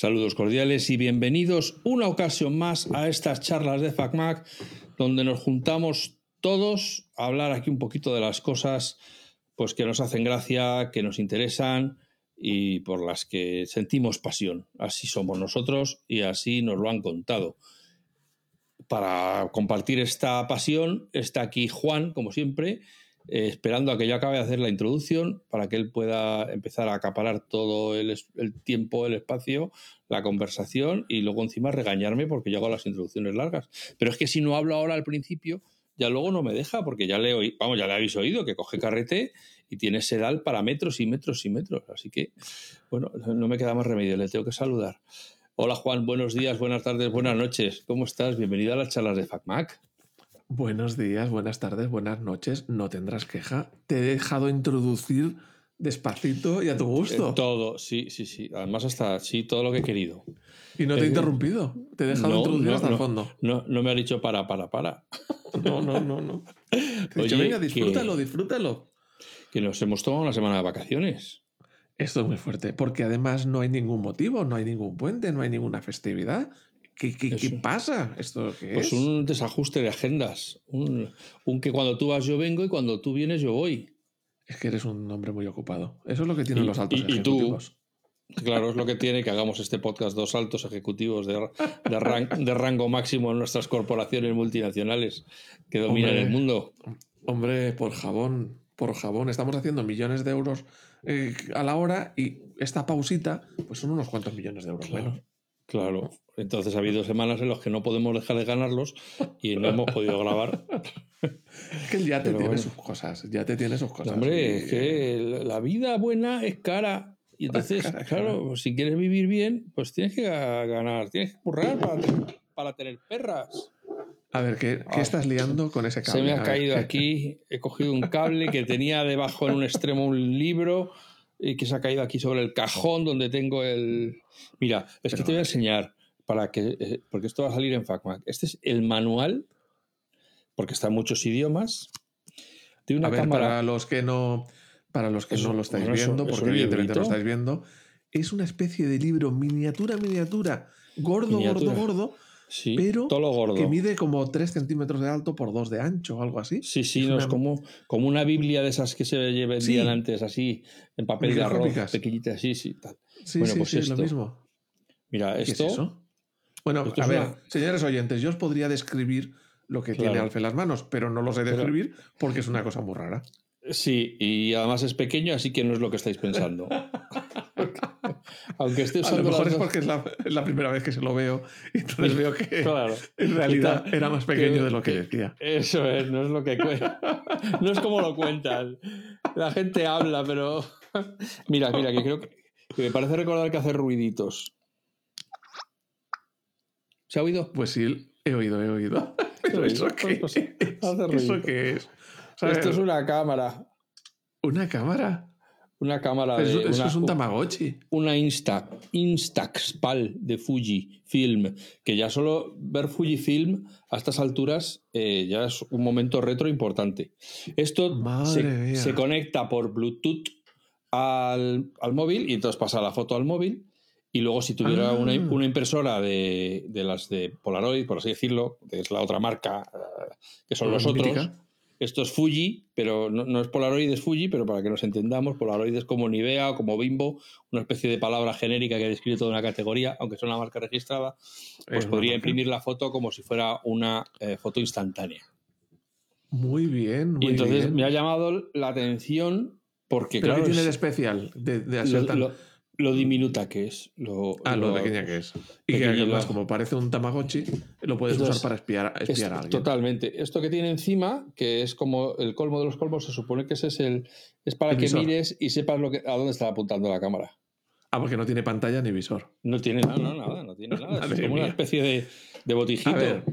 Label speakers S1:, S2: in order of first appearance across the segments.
S1: Saludos cordiales y bienvenidos una ocasión más a estas charlas de FacMac, donde nos juntamos todos a hablar aquí un poquito de las cosas pues, que nos hacen gracia, que nos interesan y por las que sentimos pasión. Así somos nosotros y así nos lo han contado. Para compartir esta pasión está aquí Juan, como siempre, eh, esperando a que yo acabe de hacer la introducción para que él pueda empezar a acaparar todo el, el, tiempo, el espacio, la conversación y luego encima regañarme porque yo hago las introducciones largas. Pero es que si no hablo ahora al principio, ya luego no me deja porque ya le, oí, vamos, ya le habéis oído que coge carrete y tiene sedal para metros y metros y metros. Así que, bueno, no me queda más remedio, le tengo que saludar. Hola Juan, buenos días, buenas tardes, buenas noches. ¿Cómo estás? Bienvenido a las charlas de FacMac.
S2: Buenos días, buenas tardes, buenas noches. No tendrás queja. Te he dejado introducir despacito y a tu gusto.
S1: Eh, todo, sí, sí, sí. Además, hasta sí, todo lo que he querido.
S2: Y no te he eh, interrumpido. Te he dejado
S1: no,
S2: introducir
S1: no,
S2: hasta
S1: no,
S2: el fondo.
S1: No, no me ha dicho para, para, para.
S2: No, no, no, no. Te he dicho,
S1: Oye,
S2: venga, disfrútalo,
S1: que-
S2: disfrútalo.
S1: Que nos hemos tomado una semana de vacaciones.
S2: Esto es muy fuerte, porque además no hay ningún motivo, no hay ningún puente, no hay ninguna festividad. ¿Qué, qué, qué
S1: Eso.
S2: pasa? ¿Esto qué
S1: Pues
S2: es?
S1: un desajuste de agendas. Un, un que cuando tú vas yo vengo y cuando tú vienes yo voy.
S2: Es que eres un hombre muy ocupado. Eso es lo que tienen
S1: Y-
S2: los altos
S1: y- y tú,
S2: ejecutivos.
S1: Claro, es lo que tiene que hagamos este podcast dos altos ejecutivos de, de, ran- de rango máximo en nuestras corporaciones multinacionales que dominan
S2: Hombre.
S1: el mundo.
S2: Hombre, por jabón, por jabón. Estamos haciendo millones de euros eh, a la hora y esta pausita, pues son unos cuantos millones de euros menos.
S1: Claro. Entonces ha habido semanas en las que no podemos dejar de ganarlos y no hemos podido grabar.
S2: Es que el yate
S1: Pero
S2: tiene
S1: bueno.
S2: sus cosas, el yate tiene sus cosas.
S1: Hombre, es que la vida buena es cara. Y entonces,
S2: cara,
S1: claro, si quieres vivir bien, pues tienes que ga- ganar, tienes que currar para, para tener perras.
S2: A ver, ¿qué, qué
S1: Ay,
S2: estás liando con ese cable?
S1: Se me ha caído
S2: ¿qué-
S1: aquí, he cogido un cable que tenía debajo en un extremo un libro que se ha caído aquí sobre el cajón donde tengo el... Mira, es que te voy a enseñar para que... eh, porque esto va a salir en FacMac. Este es el manual, porque está en muchos idiomas, de una
S2: A ver,
S1: cámara...
S2: para los que no, para los que
S1: Es
S2: no
S1: un-
S2: lo estáis
S1: bueno,
S2: viendo, porque evidentemente lo estáis viendo, es una especie de libro miniatura, miniatura, gordo,
S1: Miniatura.
S2: gordo, gordo,
S1: Sí,
S2: pero
S1: todo lo gordo.
S2: que mide como 3 centímetros de alto por 2 de ancho o algo así.
S1: Sí, sí,
S2: Es
S1: no,
S2: una-
S1: es como, como una Biblia de esas que se vendían
S2: Sí.
S1: antes, así, en papel de arroz,
S2: Microscópicas.
S1: pequeñitas, sí, sí, tal.
S2: Sí,
S1: Bueno,
S2: sí,
S1: pues
S2: sí, es lo mismo.
S1: Mira,
S2: ¿Qué
S1: esto...
S2: es eso? Bueno,
S1: esto
S2: a ver,
S1: una-
S2: señores oyentes, yo os podría describir lo que tiene. Alfe en las manos, pero no lo sé
S1: Pero-
S2: describir porque es una cosa muy rara.
S1: Sí, y además es pequeño, así que no es lo que estáis pensando. Aunque esté
S2: A lo
S1: usando
S2: mejor
S1: las
S2: es porque es la, es la primera vez que se lo veo y entonces veo que
S1: Claro.
S2: en realidad era más pequeño
S1: que-
S2: de lo que decía.
S1: Eso es, no es lo que. No es como lo cuentan. La gente habla, pero. Mira, mira, que creo que, que me parece recordar que hace ruiditos. ¿Se ha oído?
S2: Pues sí, he oído, he oído. Pero eso qué
S1: pues,
S2: es?
S1: hace
S2: ¿Eso qué es? O sea,
S1: Esto es una cámara.
S2: una cámara.
S1: Una cámara de.
S2: eso,
S1: una,
S2: es un Tamagotchi.
S1: una Insta, Instax PAL de Fuji Film, que ya solo ver Fujifilm a estas alturas eh, ya es un momento retro importante. Esto se, conecta por Bluetooth al, al móvil y entonces pasa la foto al móvil. Y luego, si tuviera
S2: Ah.
S1: una, una impresora de, de las de Polaroid, por así decirlo, que es la otra marca, eh, que son los otros. Esto es Fuji, pero no, no es Polaroid, es Fuji, pero para que nos entendamos, Polaroid es como Nivea o como Bimbo, una especie de palabra genérica que describe toda una categoría, aunque sea una marca registrada, pues
S2: Es
S1: podría imprimir la foto como si fuera una eh, foto instantánea.
S2: Muy bien, muy
S1: y entonces
S2: bien.
S1: me ha llamado la atención porque,
S2: ¿Pero
S1: claro,
S2: qué tiene de
S1: es
S2: especial de, de
S1: lo,
S2: ser tan-
S1: lo- lo diminuta que es. Lo,
S2: Ah, lo pequeña que es. Y que además, como parece un Tamagotchi, lo puedes
S1: Entonces,
S2: usar para espiar,
S1: Es-
S2: espiar a alguien.
S1: totalmente. Esto que tiene encima, que es como el colmo de los colmos, se supone que ese es el es para
S2: El
S1: que
S2: visor.
S1: mires y sepas lo que, a dónde está apuntando la cámara.
S2: Ah, porque no tiene pantalla ni visor.
S1: No tiene nada, no, nada, no tiene nada. Es como una especie de, de botijito.
S2: A ver,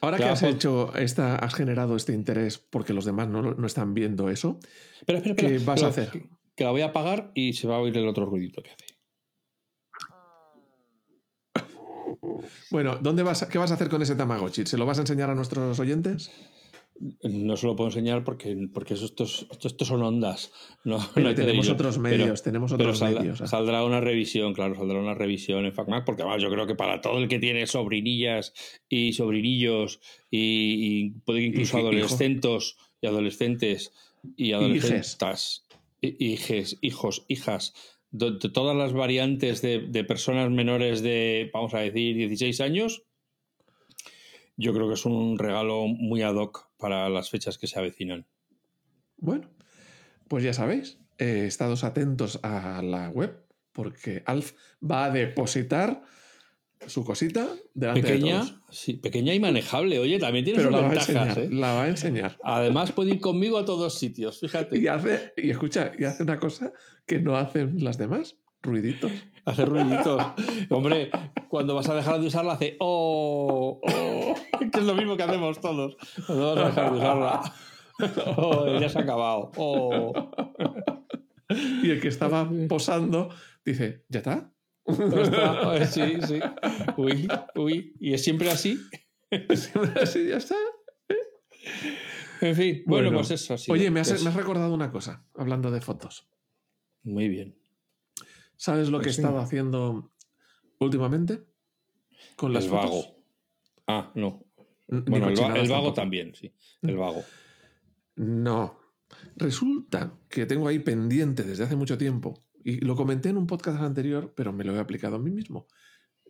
S2: ahora
S1: Claro,
S2: que has hecho esta, has generado este interés porque los demás no, no están viendo eso,
S1: Espera, espera,
S2: ¿qué vas a hacer?
S1: Que, la voy a apagar y se va a oír el otro ruidito que hace.
S2: Bueno, ¿dónde vas ¿qué vas a hacer con ese Tamagotchi? ¿Se lo vas a enseñar a nuestros oyentes?
S1: No se lo puedo enseñar porque, porque estos, estos son ondas. No,
S2: Pero
S1: no hay que
S2: tenemos otros
S1: Pero-
S2: medios, tenemos otros
S1: saldrá,
S2: medios. ah.
S1: saldrá una revisión, claro, saldrá una revisión en FacMac, porque yo creo que para todo el que tiene sobrinillas y sobrinillos y, y puede incluso
S2: Hijo-
S1: adolescentos y adolescentes y
S2: Hijes.
S1: Hijes, hijos, hijas, de, todas las variantes de, de personas menores de, vamos a decir, 16 años, yo creo que es un regalo muy ad hoc para las fechas que se avecinan.
S2: Bueno, pues ya sabéis, eh, estados atentos a la web porque Alf va a depositar su cosita delante de
S1: Pequeña,
S2: todos.
S1: sí, pequeña y manejable. Oye, también tiene
S2: Pero
S1: sus
S2: la va, a
S1: ventajas.
S2: enseñar,
S1: ¿eh?
S2: la va a enseñar.
S1: Además, puede ir conmigo a todos sitios,
S2: Y
S1: fíjate.
S2: hace, y escucha, y hace una cosa que no hacen las demás, ruiditos.
S1: Hace ruiditos. Hombre, cuando vas a dejar de usarla, hace oh, oh, que es lo mismo que hacemos todos. Cuando vas a dejar de usarla. Oh, ya se ha acabado. Oh.
S2: Y el que estaba posando dice, ¿ya está?
S1: Está. Sí, sí. Uy, uy. Y es siempre así.
S2: Siempre así, ya está.
S1: En fin, bueno,
S2: Bueno.
S1: pues eso. sí.
S2: Oye, me has,
S1: Pues-
S2: me has recordado una cosa, hablando de fotos.
S1: Muy bien.
S2: ¿Sabes lo que
S1: Pues
S2: he
S1: sí.
S2: estado haciendo últimamente? Con las
S1: El
S2: fotos.
S1: vago. Ah, no.
S2: N-
S1: Bueno, el, va- el vago también, sí. El vago.
S2: No. Resulta que tengo ahí pendiente desde hace mucho tiempo, y lo comenté en un podcast anterior, pero me lo he aplicado a mí mismo,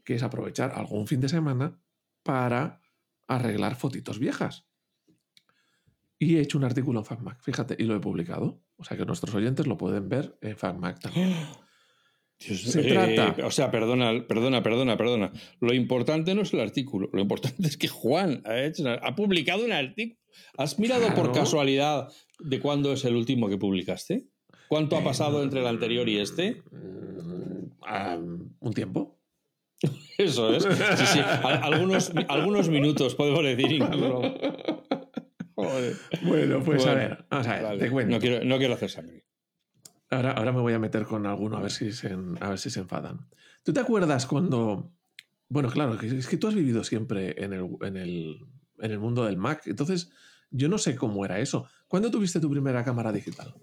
S2: que es aprovechar algún fin de semana para arreglar fotitos viejas. Y he hecho un artículo en FacMac, fíjate, y lo he publicado. O sea que nuestros oyentes lo pueden ver en FacMac también.
S1: Dios,
S2: Se
S1: eh,
S2: trata-
S1: O sea, perdona, perdona, perdona, perdona. Lo importante no es el artículo. Lo importante es que Juan ha, hecho ha publicado un artículo. ¿Has mirado por casualidad de cuándo es el último que publicaste? ¿Cuánto ha pasado entre el anterior y este?
S2: Mm, ah, un tiempo.
S1: Eso es. Sí, sí. Al- Algunos, algunos minutos, podemos decir incluso. Joder.
S2: Bueno, pues a ver, vamos a ver,
S1: Vale.
S2: te cuento.
S1: No quiero, no quiero hacer sangre.
S2: Ahora, ahora me voy a meter con alguno a ver si se, a ver si se enfadan. ¿Tú te acuerdas cuando... Bueno, claro, es que tú has vivido siempre en el, en el, en el mundo del Mac, entonces yo no sé cómo era eso. ¿Cuándo tuviste tu primera cámara digital?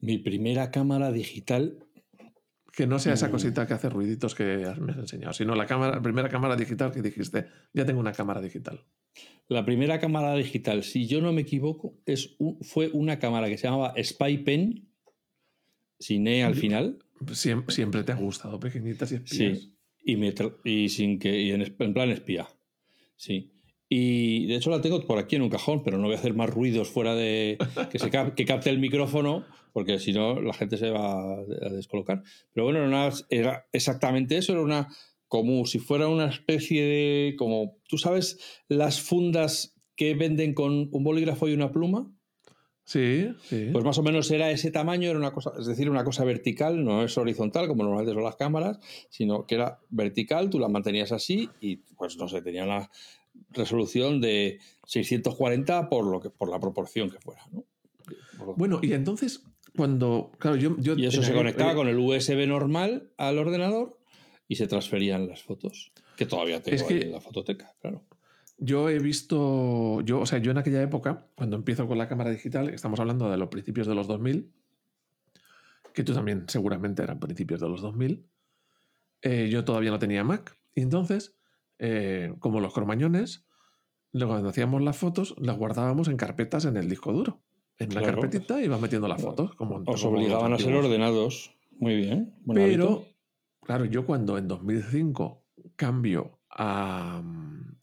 S1: Mi primera cámara digital.
S2: Que no sea esa
S1: Mm.
S2: cosita que hace ruiditos que me has enseñado, sino la cámara, la primera cámara digital que dijiste, ya tengo una cámara digital.
S1: La primera cámara digital, si yo no me equivoco, es un- fue una cámara que se llamaba Spy Pen, sin E al final,
S2: Siempre, siempre te ha gustado, pequeñitas y espías.
S1: sí, y, me tra- y sin que y en, en plan espía, sí. Y de hecho la tengo por aquí en un cajón, pero no voy a hacer más ruidos fuera de que se cap- que capte el micrófono, porque si no la gente se va a descolocar. Pero bueno, era, exactamente eso, era una como si fuera una especie de como tú sabes las fundas que venden con un bolígrafo y una pluma.
S2: Sí, sí.
S1: Pues más o menos era ese tamaño, era una cosa, es decir, una cosa vertical, no es horizontal como normalmente son las cámaras, sino que era vertical, tú la mantenías así y pues no sé, tenía una resolución de 640 por lo que por la proporción que fuera, ¿no?
S2: Bueno, y entonces, cuando. Claro, yo. yo
S1: y eso se
S2: aquel-
S1: conectaba
S2: eh,
S1: con el USB normal al ordenador y se transferían las fotos, que todavía tengo
S2: Es
S1: ahí
S2: que-
S1: en la fototeca, claro.
S2: Yo he visto, yo, o sea, yo en aquella época, cuando empiezo con la cámara digital, estamos hablando de los principios de los 2000, que tú también seguramente eran principios de los 2000, eh, yo todavía no tenía Mac. Y entonces, eh, como los cromañones, luego cuando hacíamos las fotos, las guardábamos en carpetas en el disco duro. En una
S1: Claro.
S2: carpetita ibas metiendo las fotos. Como,
S1: Os
S2: como
S1: obligaban a ser ordenados. Muy bien. buen
S2: Pero,
S1: hábito.
S2: claro, yo cuando en 2005 cambio a,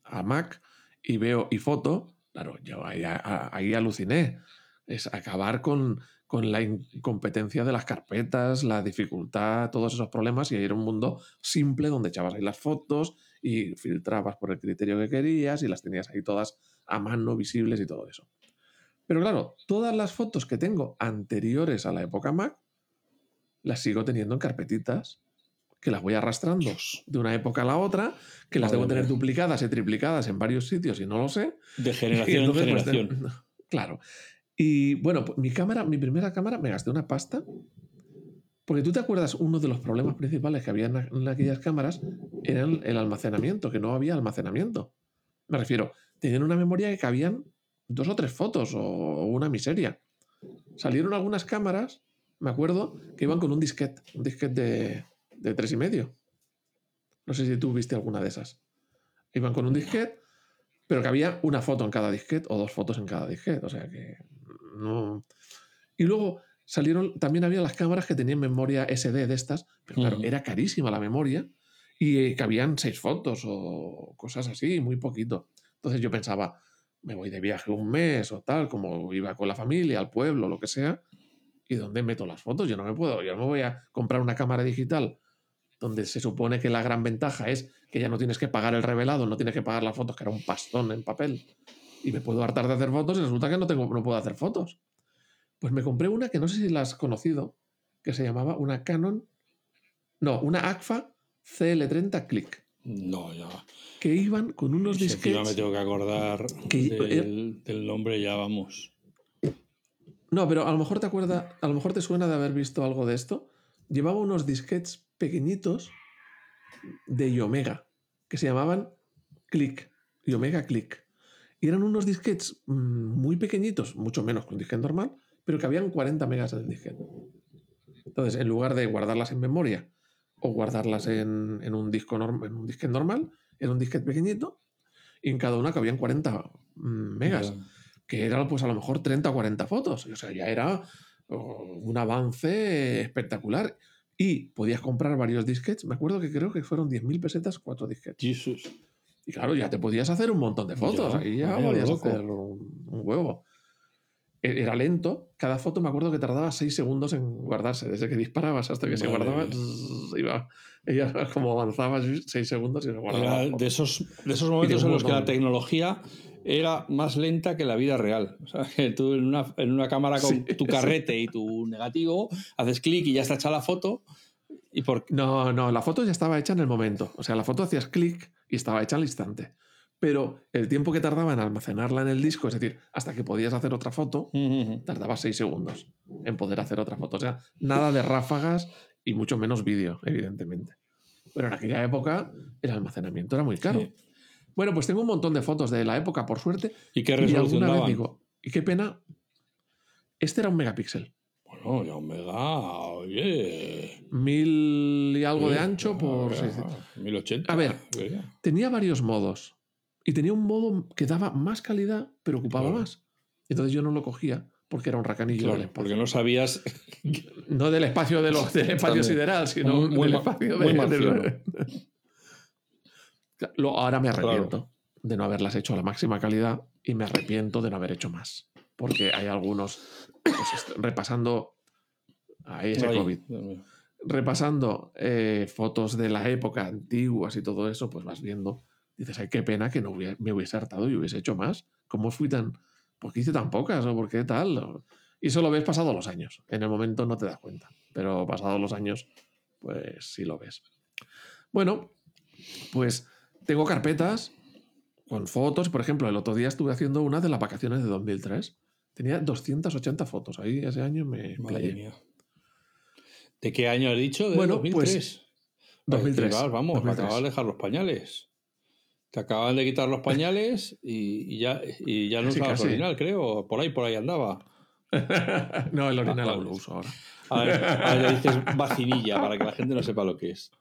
S2: a Mac y veo y foto, claro, yo ahí, ahí aluciné. Es acabar con, con la incompetencia de las carpetas, la dificultad, todos esos problemas, y ahí era un mundo simple donde echabas ahí las fotos y filtrabas por el criterio que querías y las tenías ahí todas a mano, visibles y todo eso. Pero claro, todas las fotos que tengo anteriores a la época Mac las sigo teniendo en carpetitas que las voy arrastrando de una época a la otra, que las
S1: Madre
S2: debo tener
S1: mía.
S2: duplicadas y triplicadas en varios sitios y no lo sé.
S1: De generación en
S2: entonces, pues,
S1: generación.
S2: claro. Y bueno, pues, mi cámara, mi primera cámara, me gasté una pasta. Porque tú te acuerdas, uno de los problemas principales que había en, aquellas cámaras era el, el almacenamiento, que no había almacenamiento. Me refiero, tenían una memoria que cabían dos o tres fotos o una miseria. Salieron algunas cámaras, me acuerdo, que iban con un disquete, un disquete de, de tres y medio. No sé si tú viste alguna de esas. Iban con un disquete, pero que había una foto en cada disquete o dos fotos en cada disquete. O sea que no. Y luego salieron, también había las cámaras que tenían memoria SD de estas, pero claro, era carísima la memoria y cabían seis fotos o cosas así, muy poquito. Entonces yo pensaba, me voy de viaje un mes o tal, como iba con la familia, al pueblo, lo que sea, ¿y dónde meto las fotos? Yo no me puedo, yo no me voy a comprar una cámara digital donde se supone que la gran ventaja es que ya no tienes que pagar el revelado, no tienes que pagar las fotos, que era un pastón en papel, y me puedo hartar de hacer fotos y resulta que no, tengo, no puedo hacer fotos. Pues me compré una que no sé si la has conocido, que se llamaba una Canon, no, una ACFA CL30 Click.
S1: No, ya.
S2: Que iban con unos disquetes.
S1: me tengo que acordar del, del, nombre, ya vamos.
S2: No, pero a lo mejor te acuerdas, a lo mejor te suena de haber visto algo de esto. Llevaba unos disquetes pequeñitos de Yomega, que se llamaban Click, Yomega Click. Y eran unos disquetes mm, muy pequeñitos, mucho menos que un disquete normal, pero que habían 40 megas en el disquete. Entonces, en lugar de guardarlas en memoria o guardarlas en, un disco en un disquete normal, era un disquete pequeñito y en cada una cabían 40 mm, megas, que era pues a lo mejor 30 o 40 fotos. O sea, ya era oh, un avance espectacular. Y podías comprar varios disquetes. Me acuerdo que creo que fueron 10.000 pesetas cuatro disquetes.
S1: Jesus.
S2: Y claro, ya te podías hacer un montón de fotos. Ahí ya podías hacer un, huevo. E, era lento. Cada foto me acuerdo que tardaba seis segundos en guardarse. Desde que disparabas hasta que se guardaba, iba, ella como avanzaba seis segundos y se guardaba.
S1: de, esos, de esos momentos en los que la tecnología era más lenta que la vida real. O sea, que tú en una, en una cámara con tu carrete y tu negativo, haces clic y ya está hecha la foto. ¿Y por...
S2: No, no, la foto ya estaba hecha en el momento. O sea, la foto hacías clic y estaba hecha al instante. Pero el tiempo que tardaba en almacenarla en el disco, es decir, hasta que podías hacer otra foto, tardaba seis segundos en poder hacer otra foto. O sea, nada de ráfagas y mucho menos vídeo, evidentemente. Pero en aquella época el almacenamiento era muy caro. Bueno, pues tengo un montón de fotos de la época, por suerte.
S1: ¿Y qué resolución y vez digo,
S2: y qué pena, este era un megapíxel.
S1: Bueno, ya un mega, oye.
S2: Mil y algo de ancho por...
S1: 1080.
S2: A ver, tenía varios modos. Y tenía un modo que daba más calidad, pero ocupaba más. Entonces yo no lo cogía porque era un racanillo
S1: claro, Porque no sabías.
S2: no del espacio de los, del espacio sideral, sino del espacio de. Lo, ahora me arrepiento de no haberlas hecho a la máxima calidad y me arrepiento de no haber hecho más. Porque hay algunos, pues, repasando, ahí ese COVID, repasando eh, fotos de la época antiguas y todo eso, pues vas viendo, dices, ay, qué pena que no me hubiese hartado y hubiese hecho más. ¿Cómo fui tan, por qué hice tan pocas o por qué tal? Y eso lo ves pasado los años. En el momento no te das cuenta, pero pasados los años, pues sí lo ves. Bueno, pues tengo carpetas con fotos. Por ejemplo, el otro día estuve haciendo una de las vacaciones de 2003. Tenía 280 fotos. Ahí ese año me playé.
S1: ¿De qué año has dicho? ¿De bueno, 2003? Pues,
S2: 2003.
S1: vamos, me acabas de dejar los pañales. Te acaban de quitar los pañales y, ya, y ya no usabas original, creo. Por ahí, por ahí andaba.
S2: no, el original aún lo uso ahora.
S1: A ver, dices vacinilla para que la gente no sepa lo que es.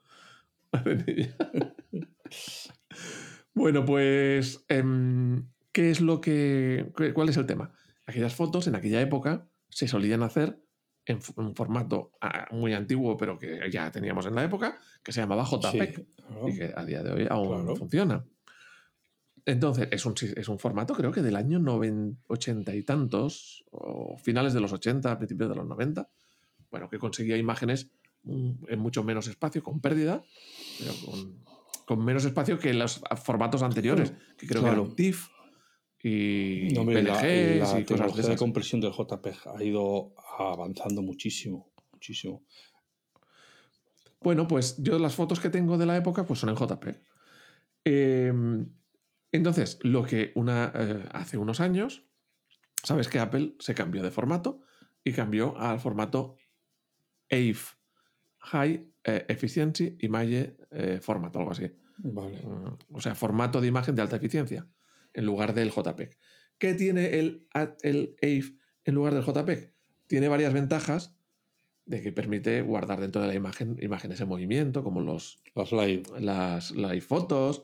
S2: Bueno, pues, em, ¿qué es lo que. ¿Cuál es el tema? Aquellas fotos en aquella época se solían hacer en un formato ah, muy antiguo, pero que ya teníamos en la época, que se llamaba JPEG y que a día de hoy aún funciona. Entonces, es un, es un, formato creo que del año 80 y tantos, o finales de los 80, principios de los 90, bueno, que conseguía imágenes mm, en mucho menos espacio, con pérdida, pero con con menos espacio que los formatos anteriores, que creo que eran TIFF y no,
S1: la, y cosas de, de compresión del JPEG ha ido avanzando muchísimo, muchísimo.
S2: Bueno, pues yo las fotos que tengo de la época pues son en JPEG. Em, entonces, lo que una, eh, hace unos años, sabes que Apple se cambió de formato y cambió al formato AIF, High eh, Efficiency Image eh, Format, algo así.
S1: Vale.
S2: Mm, o sea, formato de imagen de alta eficiencia. en lugar del JPEG. ¿Qué tiene el, el AVE en lugar del JPEG? Tiene varias ventajas de que permite guardar dentro de la imagen imágenes en movimiento, como los,
S1: Las live.
S2: las live fotos,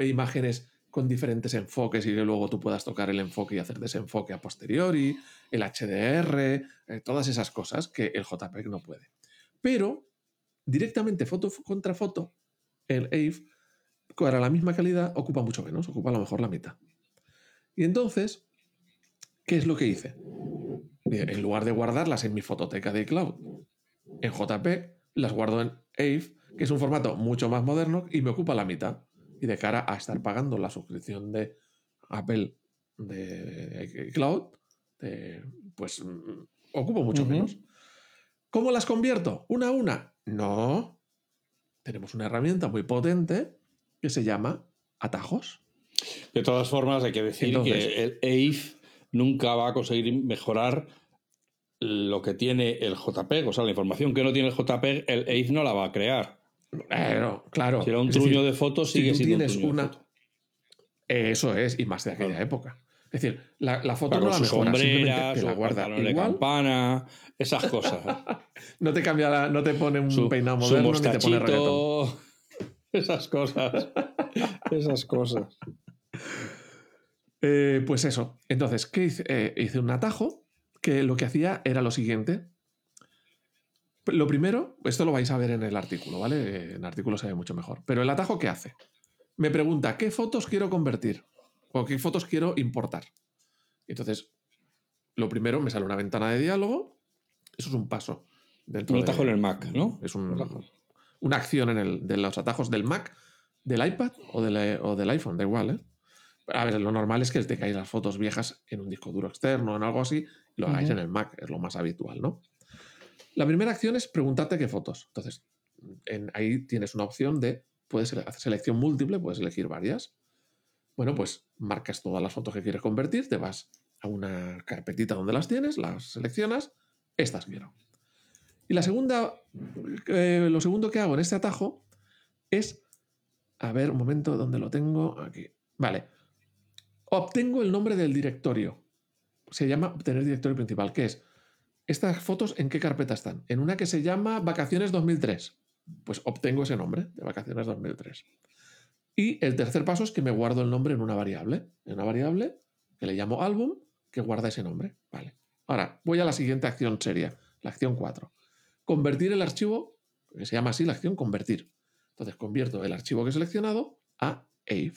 S2: imágenes con diferentes enfoques y que luego tú puedas tocar el enfoque y hacer desenfoque a posteriori, el HDR, eh, todas esas cosas que el JPEG no puede. Pero directamente foto contra foto, el AVE, para la misma calidad, ocupa mucho menos, ocupa a lo mejor la mitad. Y entonces, ¿qué es lo que hice? En lugar de guardarlas en mi fototeca de iCloud en JPEG, las guardo en AVE, que es un formato mucho más moderno y me ocupa la mitad. Y de cara a estar pagando la suscripción de Apple de iCloud, eh, pues mm, ocupo mucho menos. ¿Cómo las convierto? ¿Una a una? No. Tenemos una herramienta muy potente que se llama atajos.
S1: De todas formas, hay que decir
S2: Entonces-
S1: que el AIF nunca va a conseguir mejorar lo que tiene el JPEG. O sea, la información que no tiene el JPEG, el AIF no la va a crear.
S2: Claro, claro.
S1: Si era un truño
S2: decir,
S1: de fotos,
S2: si
S1: sigue
S2: tú
S1: siendo un
S2: tienes
S1: de
S2: una-. Eso es, y más de aquella
S1: Claro.
S2: época. Es decir, la, la foto
S1: Claro,
S2: no la mejora, simplemente te la guarda
S1: pantalón de
S2: igual.
S1: campana, esas cosas.
S2: No te cambia la- no te pone un
S1: su,
S2: peinado moderno ni te pone reggaetón.
S1: esas cosas. esas cosas.
S2: Eh, pues eso. Entonces, ¿qué hice? Eh, hice un atajo que lo que hacía era lo siguiente. Lo primero, esto lo vais a ver en el artículo, ¿vale? En el artículo se ve mucho mejor. Pero el atajo, ¿qué hace? Me pregunta, ¿qué fotos quiero convertir? ¿O qué fotos quiero importar? Entonces, lo primero, me sale una ventana de diálogo. Eso es un paso. Dentro
S1: Un
S2: de-
S1: atajo en el Mac, ¿no?
S2: Es un- una acción en el, de los atajos del Mac, del iPad o del, o del iPhone, da igual, ¿eh? A ver, lo normal es que te caáis las fotos viejas en un disco duro externo, en algo así, y lo hagáis en el Mac, es lo más habitual, ¿no? La primera acción es preguntarte qué fotos. Entonces, en- ahí tienes una opción de, puedes hacer selección múltiple, puedes elegir varias. Bueno, pues marcas todas las fotos que quieres convertir, te vas a una carpetita donde las tienes, las seleccionas, estas quiero. Y la segunda, eh, lo segundo que hago en este atajo es, a ver, un momento, ¿dónde lo tengo? Aquí. Vale. Obtengo el nombre del directorio. Se llama obtener directorio principal, que es, estas fotos en qué carpeta están. En una que se llama Vacaciones 2003. Pues obtengo ese nombre de Vacaciones 2003. Y el tercer paso es que me guardo el nombre en una variable. En una variable que le llamo álbum, que guarda ese nombre. Vale. Ahora, voy a la siguiente acción seria, la acción 4. Convertir el archivo, que se llama así la acción convertir. Entonces convierto el archivo que he seleccionado a AVE.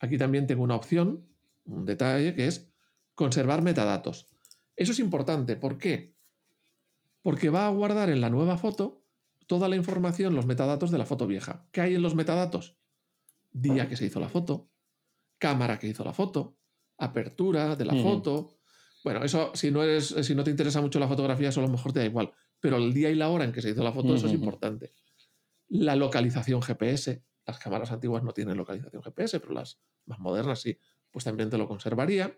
S2: Aquí también tengo una opción, un detalle, que es conservar metadatos. Eso es importante. ¿Por qué? Porque va a guardar en la nueva foto toda la información, los metadatos de la foto vieja. ¿Qué hay en los metadatos? Día que se hizo la foto, cámara que hizo la foto, apertura de la foto. Bueno, eso si no eres, si no te interesa mucho la fotografía, eso a lo mejor te da igual. Pero el día y la hora en que se hizo la foto, eso es importante. La localización GPS. Las cámaras antiguas no tienen localización GPS, pero las más modernas sí. Pues también te lo conservaría.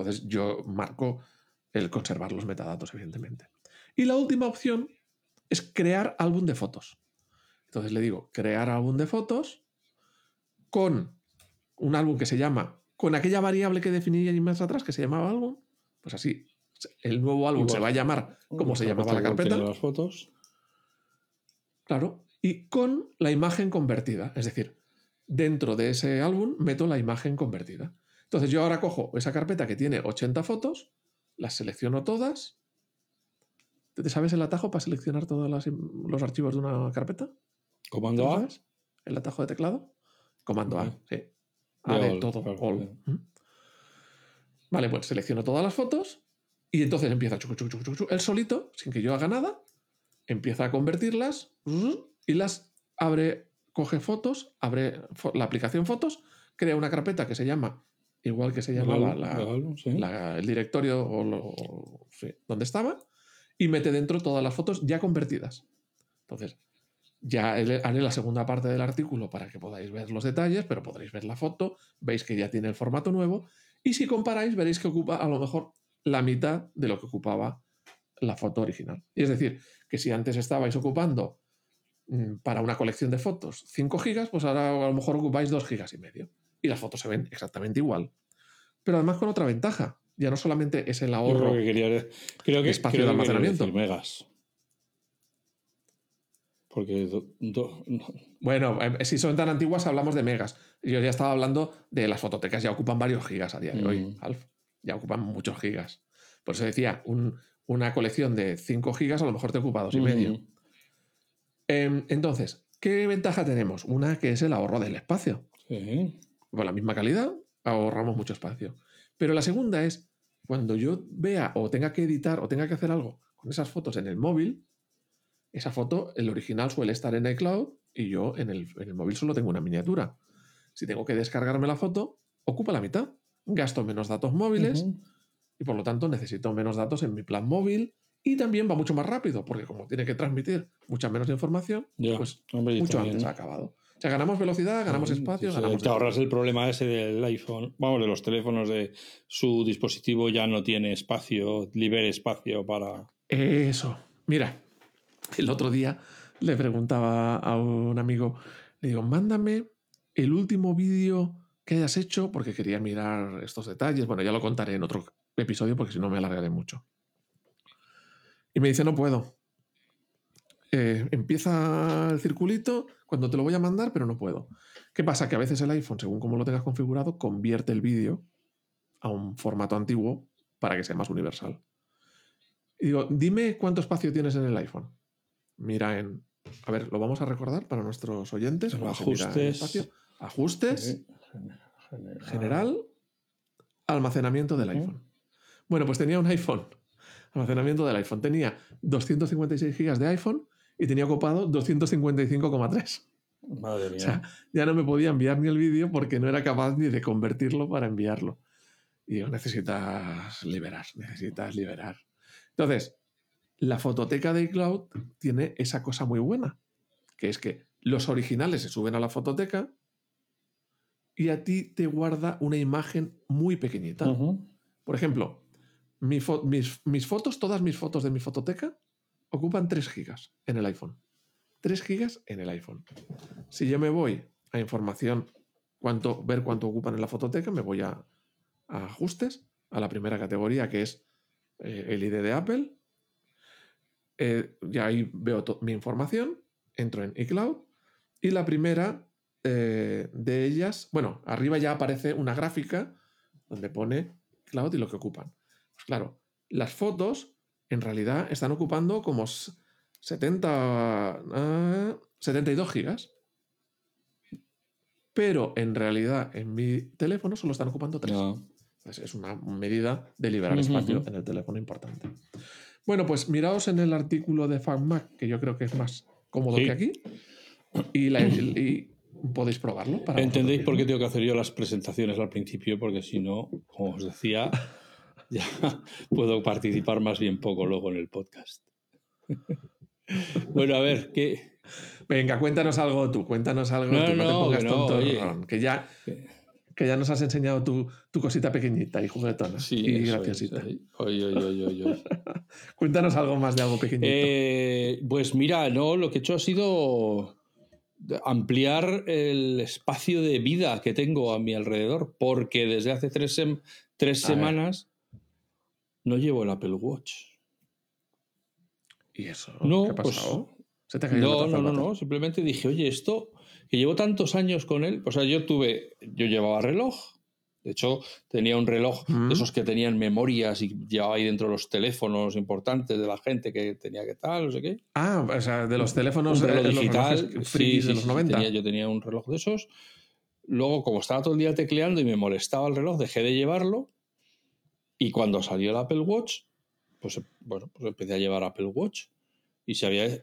S2: Entonces yo marco el conservar los metadatos, evidentemente. Y la última opción es crear álbum de fotos. Entonces le digo, crear álbum de fotos con un álbum que se llama, con aquella variable que definí allí más atrás, que se llamaba álbum, pues así, el nuevo álbum
S1: Igual.
S2: se va a llamar como se llamaba la carpeta,
S1: Las fotos.
S2: claro, y con la imagen convertida. Es decir, dentro de ese álbum meto la imagen convertida. Entonces yo ahora cojo esa carpeta que tiene 80 fotos, las selecciono todas. ¿Te sabes el atajo para seleccionar todos los archivos de una carpeta?
S1: Comando
S2: ¿Lo
S1: A.
S2: ¿El atajo de teclado? Comando A, sí. A
S1: De all,
S2: todo, all. Vale, pues selecciono todas las fotos y entonces empieza chucu, chucu, chucu, él solito, sin que yo haga nada, empieza a convertirlas y las abre, coge fotos, abre la aplicación fotos, crea una carpeta que se llama, igual que se llamaba
S1: El
S2: la,
S1: álbum, el álbum, sí.
S2: la- el directorio o lo- o- sí, donde estaba y mete dentro todas las fotos ya convertidas. Entonces, ya haré la segunda parte del artículo para que podáis ver los detalles, pero podréis ver la foto, veis que ya tiene el formato nuevo y si comparáis veréis que ocupa a lo mejor la mitad de lo que ocupaba la foto original. Y es decir, que si antes estabais ocupando mm, para una colección de fotos 5 gigas, pues ahora a lo mejor ocupáis 2 gigas y medio. Y las fotos se ven exactamente igual. Pero además con otra ventaja. Ya no solamente es el ahorro
S1: creo que quería, creo que,
S2: espacio
S1: creo
S2: de almacenamiento.
S1: megas. Porque do- do- no.
S2: Bueno, eh, si son tan antiguas hablamos de megas. Yo ya estaba hablando de las fototecas, ya ocupan varios gigas a día de hoy,
S1: Mm.
S2: Alf. Ya ocupan muchos gigas. Por eso decía, un- una colección de 5 gigas a lo mejor te ocupa dos y medio.
S1: Ujú.
S2: Em, entonces, ¿qué ventaja tenemos? Una que es el ahorro del espacio.
S1: Sí.
S2: Con la misma calidad, ahorramos mucho espacio. Pero la segunda es, cuando yo vea o tenga que editar o tenga que hacer algo con esas fotos en el móvil, esa foto, el original suele estar en iCloud y yo en el, en el móvil solo tengo una miniatura. Si tengo que descargarme la foto, ocupa la mitad. Gasto menos datos móviles y por lo tanto necesito menos datos en mi plan móvil y también va mucho más rápido porque como tiene que transmitir mucha menos información, pues
S1: hombre,
S2: mucho
S1: también-
S2: antes ha acabado. O sea, ganamos velocidad, ganamos espacio,
S1: sí,
S2: ganamos...
S1: Te ahorras el problema ese del iPhone, vamos, de los teléfonos de su dispositivo ya no tiene espacio, libere espacio para.
S2: Eso. Mira, el otro día le preguntaba a un amigo, le digo, mándame el último vídeo que hayas hecho, porque quería mirar estos detalles. Bueno, ya lo contaré en otro episodio, porque si no me alargaré mucho. Y me dice, no puedo. Eh, empieza el circulito cuando te lo voy a mandar, pero no puedo. ¿Qué pasa? Que a veces el iPhone, según como lo tengas configurado, convierte el vídeo a un formato antiguo para que sea más universal. Y digo, dime cuánto espacio tienes en el iPhone. Mira en. A ver, lo vamos a recordar para nuestros oyentes.
S1: Ajustes.
S2: espacio. Ajustes,
S1: Sí. General.
S2: general, almacenamiento del iPhone. Bueno, pues tenía un iPhone. Almacenamiento del iPhone. Tenía 256 gigas de iPhone y tenía ocupado 255,3.
S1: Madre mía.
S2: O sea, ya no me podía enviar ni el vídeo porque no era capaz ni de convertirlo para enviarlo. Y digo, necesitas liberar, necesitas liberar. Entonces, la fototeca de iCloud tiene esa cosa muy buena, que es que los originales se suben a la fototeca y a ti te guarda una imagen muy pequeñita. Por ejemplo, mi fo- mis, mis fotos, todas mis fotos de mi fototeca, ocupan 3 gigas en el iPhone. 3 gigas en el iPhone. Si yo me voy a información, ver cuánto ocupan en la fototeca, me voy a, ajustes, a la primera categoría que es eh, el ID de Apple. Eh, ya ahí veo mi información, entro en iCloud y la primera eh, de ellas, bueno, arriba ya aparece una gráfica donde pone cloud y lo que ocupan. Pues claro, las fotos en realidad están ocupando como s- 70, ah, 72 gigas. Pero en realidad en mi teléfono solo están ocupando 3.
S1: Ya.
S2: Es, una medida de liberar espacio en el teléfono importante. Bueno, pues miraos en el artículo de FacMac, que yo creo que es más cómodo
S1: Sí.
S2: que aquí, y, la- y podéis probarlo. Para
S1: ¿Entendéis por qué tengo que hacer yo las presentaciones al principio? Porque si no, como os decía, ya puedo participar más bien poco luego en el podcast. Bueno, a ver, ¿qué,
S2: Venga, cuéntanos algo tú, cuéntanos algo
S1: No,
S2: tú, no, te
S1: no,
S2: pongas
S1: que
S2: tonto,
S1: oye.
S2: Ron, que ya, que ya nos has enseñado tu, tu cosita pequeñita y juguetona
S1: Sí,
S2: y
S1: eso es,
S2: graciosita.
S1: ahí. Oy, oy, oy, oy, oy.
S2: Cuéntanos algo más de algo pequeñito.
S1: Eh, pues mira, no, lo que he hecho ha sido ampliar el espacio de vida que tengo a mi alrededor, porque desde hace tres, sem- semanas no llevo el Apple Watch.
S2: ¿Y eso?
S1: no,
S2: ¿Qué ha
S1: pues,
S2: pasado? ¿Se te ha caído
S1: No, no, no, no, simplemente dije, oye, esto, que llevo tantos años con él, o sea, yo tuve, yo llevaba reloj, de hecho, tenía un reloj
S2: Mm.
S1: de esos que tenían memorias y llevaba ahí dentro los teléfonos importantes de la gente que tenía que tal, no sé qué.
S2: Ah, o sea, de los teléfonos
S1: un reloj
S2: eh, los
S1: digital.
S2: relojes
S1: sí, sí,
S2: de los
S1: sí,
S2: 90.
S1: tenía- yo tenía un reloj de esos. Luego, como estaba todo el día tecleando y me molestaba el reloj, dejé de llevarlo. Y cuando salió el Apple Watch, pues bueno, pues empecé a llevar Apple Watch. Y se había.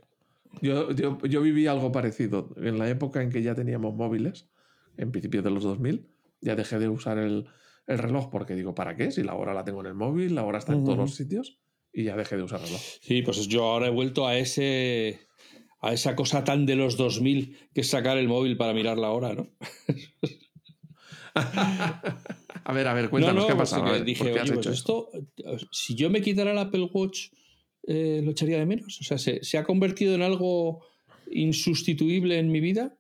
S2: Yo, yo, yo viví algo parecido. En la época en que ya teníamos móviles, en principios de los 2000, ya dejé de usar el, el reloj porque digo, ¿para qué? Si la hora la tengo en el móvil, la hora está en todos
S1: Ujú.
S2: los sitios y ya dejé de usar reloj.
S1: Sí, pues yo ahora he vuelto a ese. a esa cosa tan de los 2000 que es sacar el móvil para mirar la hora, ¿no?
S2: a ver, a ver, cuéntanos qué ha
S1: pues
S2: pasado. ver,
S1: dije,
S2: ¿por qué
S1: oye,
S2: has
S1: pues
S2: hecho
S1: esto, si yo me quitara el Apple Watch, eh, lo echaría de menos. O sea, se, se ha convertido en algo insustituible en mi vida.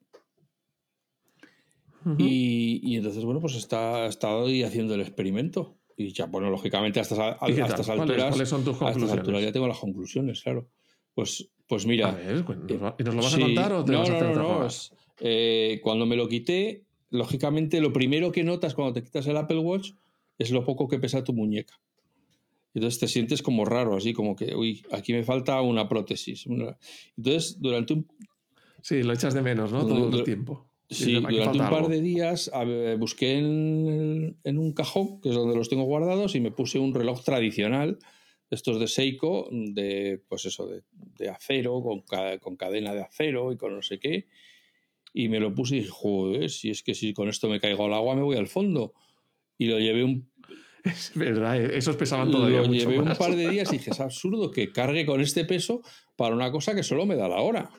S1: y, y, entonces, bueno, pues está, ha estado ahí haciendo el experimento. Y ya, bueno, lógicamente a estas, a, a estas alturas.
S2: ¿Cuáles, son tus conclusiones?
S1: A estas alturas ya tengo las conclusiones, claro. Pues, pues mira.
S2: Ver, ¿Y nos lo vas sí, a contar o te
S1: no,
S2: vas a hacer
S1: no, no, no. Eh, cuando me lo quité, lógicamente lo primero que notas cuando te quitas el Apple Watch es lo poco que pesa tu muñeca. Entonces te sientes como raro, así como que, uy, aquí me falta una prótesis. Entonces, durante un...
S2: Sí, lo echas de menos, ¿no? Todo el tiempo.
S1: Sí, durante un par algo. de días busqué en, en, un cajón, que es donde los tengo guardados, y me puse un reloj tradicional, estos de Seiko, de, pues eso, de, de acero, con, con, cadena de acero y con no sé qué. Y me lo puse y dije, joder, si es que si con esto me caigo al agua me voy al fondo. Y lo llevé un
S2: es verdad, eh, esos pesaban todavía.
S1: Lo
S2: mucho
S1: llevé
S2: más.
S1: un par de días y dije, es absurdo que cargue con este peso para una cosa que solo me da la hora.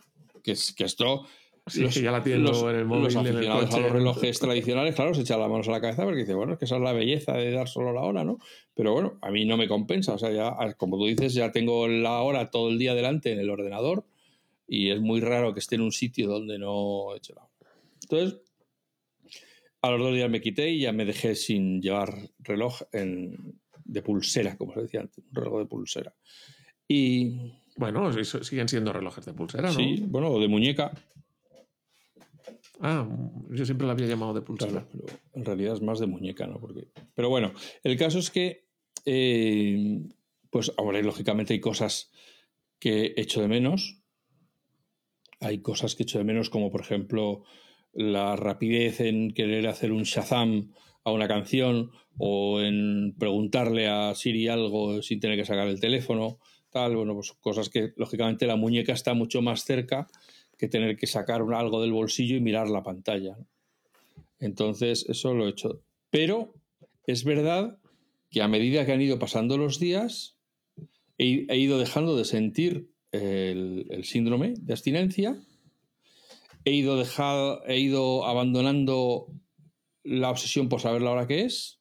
S1: Que, es, que esto.
S2: Sí, los, que ya la tienen
S1: los,
S2: en el móvil,
S1: los
S2: en el
S1: aficionados a los relojes tradicionales, claro, se echan las manos a la cabeza porque dice, bueno, es que esa es la belleza de dar solo la hora, ¿no? Pero bueno, a mí no me compensa. O sea, ya, como tú dices, ya tengo la hora todo el día delante en el ordenador y es muy raro que esté en un sitio donde no eche la hora. Entonces, a los dos días me quité y ya me dejé sin llevar reloj en, de pulsera, como se decía antes, un reloj de pulsera. Y.
S2: Bueno, eso siguen siendo relojes de pulsera, ¿no?
S1: Sí, bueno, o de muñeca.
S2: Ah, yo siempre lo había llamado de pulsera.
S1: Claro, pero en realidad es más de muñeca, ¿no? Porque... Pero bueno, el caso es que. Eh, pues ahora, lógicamente, hay cosas que echo de menos. Hay cosas que echo de menos, como por ejemplo la rapidez en querer hacer un Shazam a una canción o en preguntarle a Siri algo sin tener que sacar el teléfono, tal, bueno, pues cosas que lógicamente la muñeca está mucho más cerca que tener que sacar algo del bolsillo y mirar la pantalla. Entonces, eso lo he hecho. Pero es verdad que a medida que han ido pasando los días, he, he ido dejando de sentir el, síndrome de abstinencia he ido, dejado, he ido abandonando la obsesión por saber la hora que es.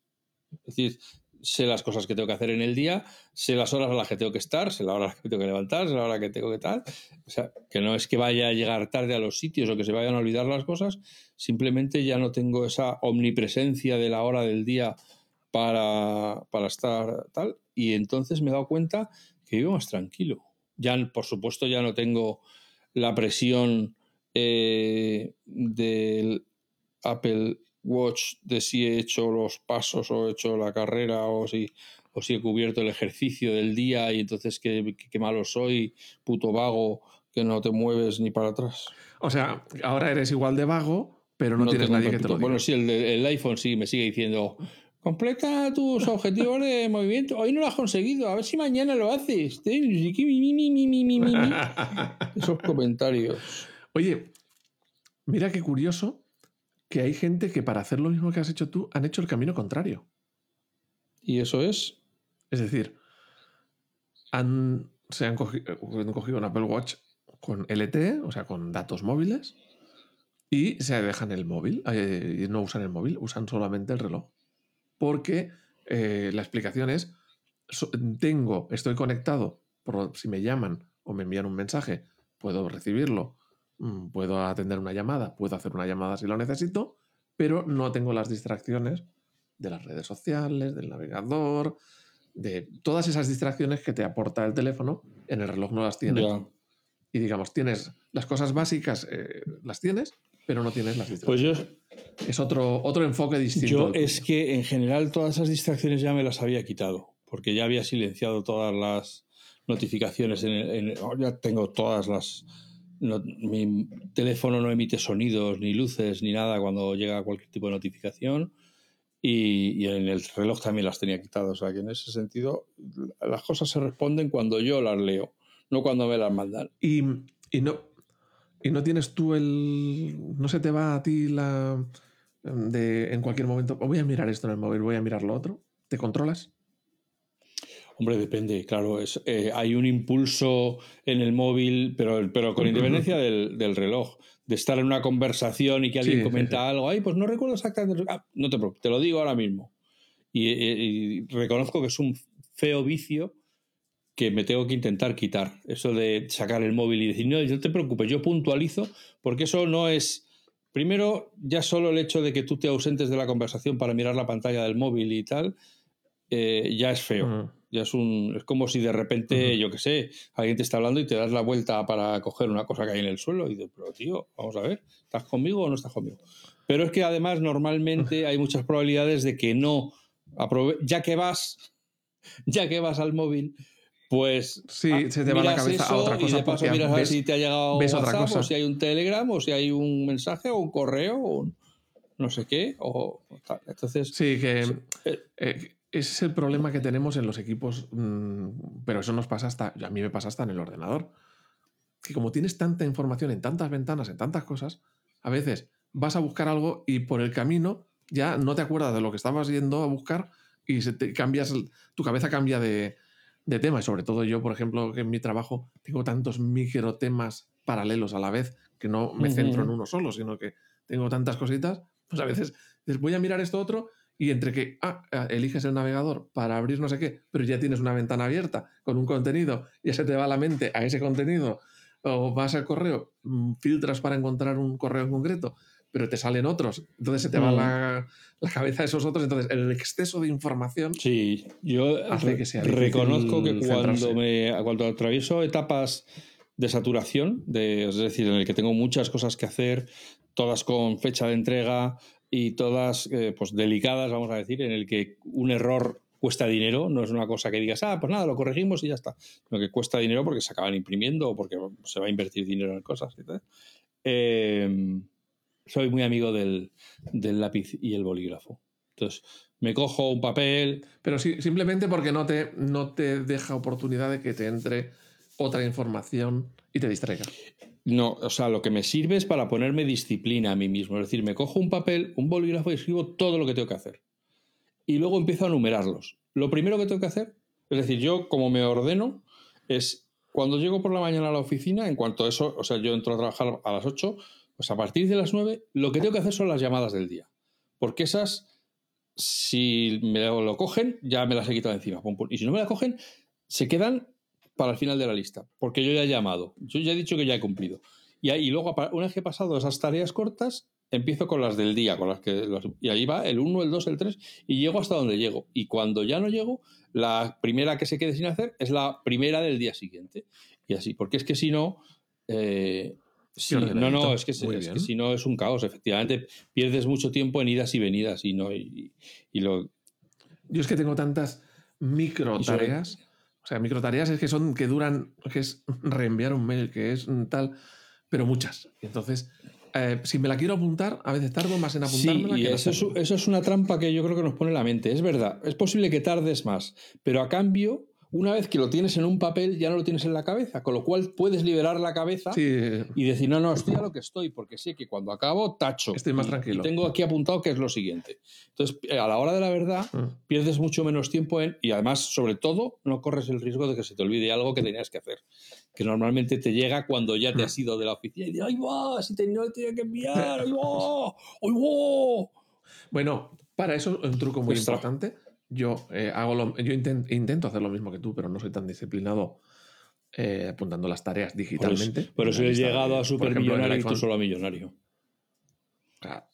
S1: Es decir, sé las cosas que tengo que hacer en el día, sé las horas a las que tengo que estar, sé la hora a que tengo que levantar, sé la hora que tengo que tal. O sea, que no es que vaya a llegar tarde a los sitios o que se vayan a olvidar las cosas, simplemente ya no tengo esa omnipresencia de la hora del día para, para estar tal. Y entonces me he dado cuenta que vivo más tranquilo. Ya, por supuesto, ya no tengo la presión eh, del Apple Watch de si he hecho los pasos o he hecho la carrera o si, o si he cubierto el ejercicio del día y entonces qué, qué malo soy, puto vago, que no te mueves ni para atrás.
S2: O sea, ahora eres igual de vago, pero no, no tienes nadie que te lo diga.
S1: Bueno, sí, el iPhone sí me sigue diciendo completa tus objetivos de movimiento. Hoy no lo has conseguido, a ver si mañana lo haces. Esos comentarios.
S2: Oye, mira qué curioso que hay gente que para hacer lo mismo que has hecho tú han hecho el camino contrario.
S1: ¿Y eso es?
S2: Es decir, han, se han cogido, han cogido un Apple Watch con LTE, o sea, con datos móviles, y se dejan el móvil, eh, y no usan el móvil, usan solamente el reloj. Porque eh, la explicación es, tengo, estoy conectado, por, si me llaman o me envían un mensaje, puedo recibirlo Mm, puedo atender una llamada, puedo hacer una llamada si lo necesito, pero no tengo las distracciones de las redes sociales, del navegador, de todas esas distracciones que te aporta el teléfono, en el reloj no las tienes.
S1: Yeah.
S2: Y digamos, tienes las cosas básicas, eh, las tienes, pero no tienes las distracciones.
S1: Pues yo,
S2: es otro, otro enfoque distinto.
S1: Yo es que en general todas esas distracciones ya me las había quitado, porque ya había silenciado todas las notificaciones. En, en, ya tengo todas las, no, mi teléfono no emite sonidos, ni luces, ni nada cuando llega cualquier tipo de notificación. Y, y, en el reloj también las tenía quitadas. O sea que en ese sentido, las cosas se responden cuando yo las leo, no cuando me las mandan.
S2: Y, y no, y no tienes tú el. No se te va a ti la. de en cualquier momento. Voy a mirar esto en el móvil, voy a mirar lo otro. ¿Te controlas?
S1: Hombre, depende, claro. Es, eh, hay un impulso en el móvil, pero, pero con independencia del, del, reloj, de estar en una conversación y que alguien sí, comenta sí, sí. algo. Ay, pues no recuerdo exactamente. Ah, no te preocupes, te lo digo ahora mismo. Y, y, y, reconozco que es un feo vicio que me tengo que intentar quitar. Eso de sacar el móvil y decir, no, no te preocupes, yo puntualizo, porque eso no es Primero, ya solo el hecho de que tú te ausentes de la conversación para mirar la pantalla del móvil y tal, eh, ya es feo. Ya es un. Es como si de repente, yo qué sé, alguien te está hablando y te das la vuelta para coger una cosa que hay en el suelo y dices, pero tío, vamos a ver, ¿estás conmigo o no estás conmigo? Pero es que además normalmente hay muchas probabilidades de que no ya que vas, ya que vas al móvil, pues
S2: Sí,
S1: ah,
S2: se te va la cabeza a otra
S1: y
S2: cosa
S1: de paso miras a ver si te ha llegado un
S2: ves otra
S1: WhatsApp
S2: cosa.
S1: o si hay un Telegram o si hay un mensaje o un correo o un no sé qué o tal. Entonces,
S2: Sí, que
S1: Sí.
S2: eh, ese es el problema que tenemos en los equipos, mm, pero eso nos pasa hasta, a mí me pasa hasta en el ordenador. Que como tienes tanta información en tantas ventanas, en tantas cosas, a veces vas a buscar algo y por el camino ya no te acuerdas de lo que estabas yendo a buscar y se te cambias, tu cabeza cambia de, de tema. Y sobre todo yo, por ejemplo, que en mi trabajo tengo tantos micro temas paralelos a la vez que no me centro en uno solo, sino que tengo tantas cositas, pues a veces voy a mirar esto otro y entre que ah, ah, eliges el navegador para abrir no sé qué, pero ya tienes una ventana abierta con un contenido, ya se te va la mente a ese contenido, o vas al correo, mm, filtras para encontrar un correo en concreto, pero te salen otros, entonces se te va
S1: Mm.
S2: la, la cabeza a esos otros, entonces el exceso de información
S1: Sí, yo
S2: Hace que sea
S1: reconozco que cuando, me, cuando atravieso etapas de saturación, de, es decir, en el que tengo muchas cosas que hacer, todas con fecha de entrega y todas eh, pues delicadas, vamos a decir, en el que un error cuesta dinero, no es una cosa que digas, ah, pues nada, lo corregimos y ya está, sino que cuesta dinero porque se acaban imprimiendo o porque se va a invertir dinero en cosas. Eh, soy muy amigo del, del lápiz y el bolígrafo. Entonces, me cojo un papel,
S2: Pero sí, simplemente porque no te, no te deja oportunidad de que te entre otra información y te distraiga.
S1: No, o sea, lo que me sirve es para ponerme disciplina a mí mismo. Es decir, me cojo un papel, un bolígrafo y escribo todo lo que tengo que hacer. Y luego empiezo a numerarlos. Lo primero que tengo que hacer, es decir, yo como me ordeno, es cuando llego por la mañana a la oficina, en cuanto a eso, o sea, yo entro a trabajar a las 8, pues a partir de las 9, lo que tengo que hacer son las llamadas del día. Porque esas, si me lo cogen, ya me las he quitado encima. Y si no me las cogen, se quedan para el final de la lista, porque yo ya he llamado, yo ya he dicho que ya he cumplido. Y, ahí, luego, una vez que he pasado esas tareas cortas, empiezo con las del día, con las que y ahí va el 1, el 2, el 3, y llego hasta donde llego. Y cuando ya no llego, la primera que se quede sin hacer es la primera del día siguiente. Y así, porque es que si no... eh, sí, no, no, es que, es si no es un caos, efectivamente. Pierdes mucho tiempo en idas y venidas y no y, y lo,
S2: Yo es que tengo tantas micro
S1: sobre-
S2: tareas. O sea, micro tareas es que son que duran, que es reenviar un mail, que es tal, pero muchas. Y entonces, eh, si me la quiero apuntar, a veces tardo más en
S1: Sí,
S2: apuntármela
S1: y
S2: que
S1: eso es, eso es una trampa que yo creo que nos pone la mente. Es verdad, es posible que tardes más, pero a cambio, una vez que lo tienes en un papel, ya no lo tienes en la cabeza, con lo cual puedes liberar la cabeza
S2: Sí,
S1: y decir, no, no, estoy a lo que estoy, porque sé que cuando acabo, tacho.
S2: Estoy más
S1: Y-
S2: tranquilo.
S1: Y tengo aquí apuntado que es lo siguiente. Entonces, eh, a la hora de la verdad,
S2: Mm.
S1: pierdes mucho menos tiempo en, y además, sobre todo, no corres el riesgo de que se te olvide algo que tenías que hacer, que normalmente te llega cuando ya te
S2: Mm.
S1: has ido de la oficina y dices, ¡ay, va! Si te, no tenía que enviar, ¡ay, va! ¡ay, va!
S2: Bueno, para eso un truco muy
S1: Extra.
S2: importante. Yo eh, hago lo- yo inten- intento hacer lo mismo que tú, pero no soy tan disciplinado eh, apuntando las tareas digitalmente.
S1: eso
S2: Una
S1: he llegado
S2: de-
S1: a supermillonario y tú solo a millonario.
S2: Claro.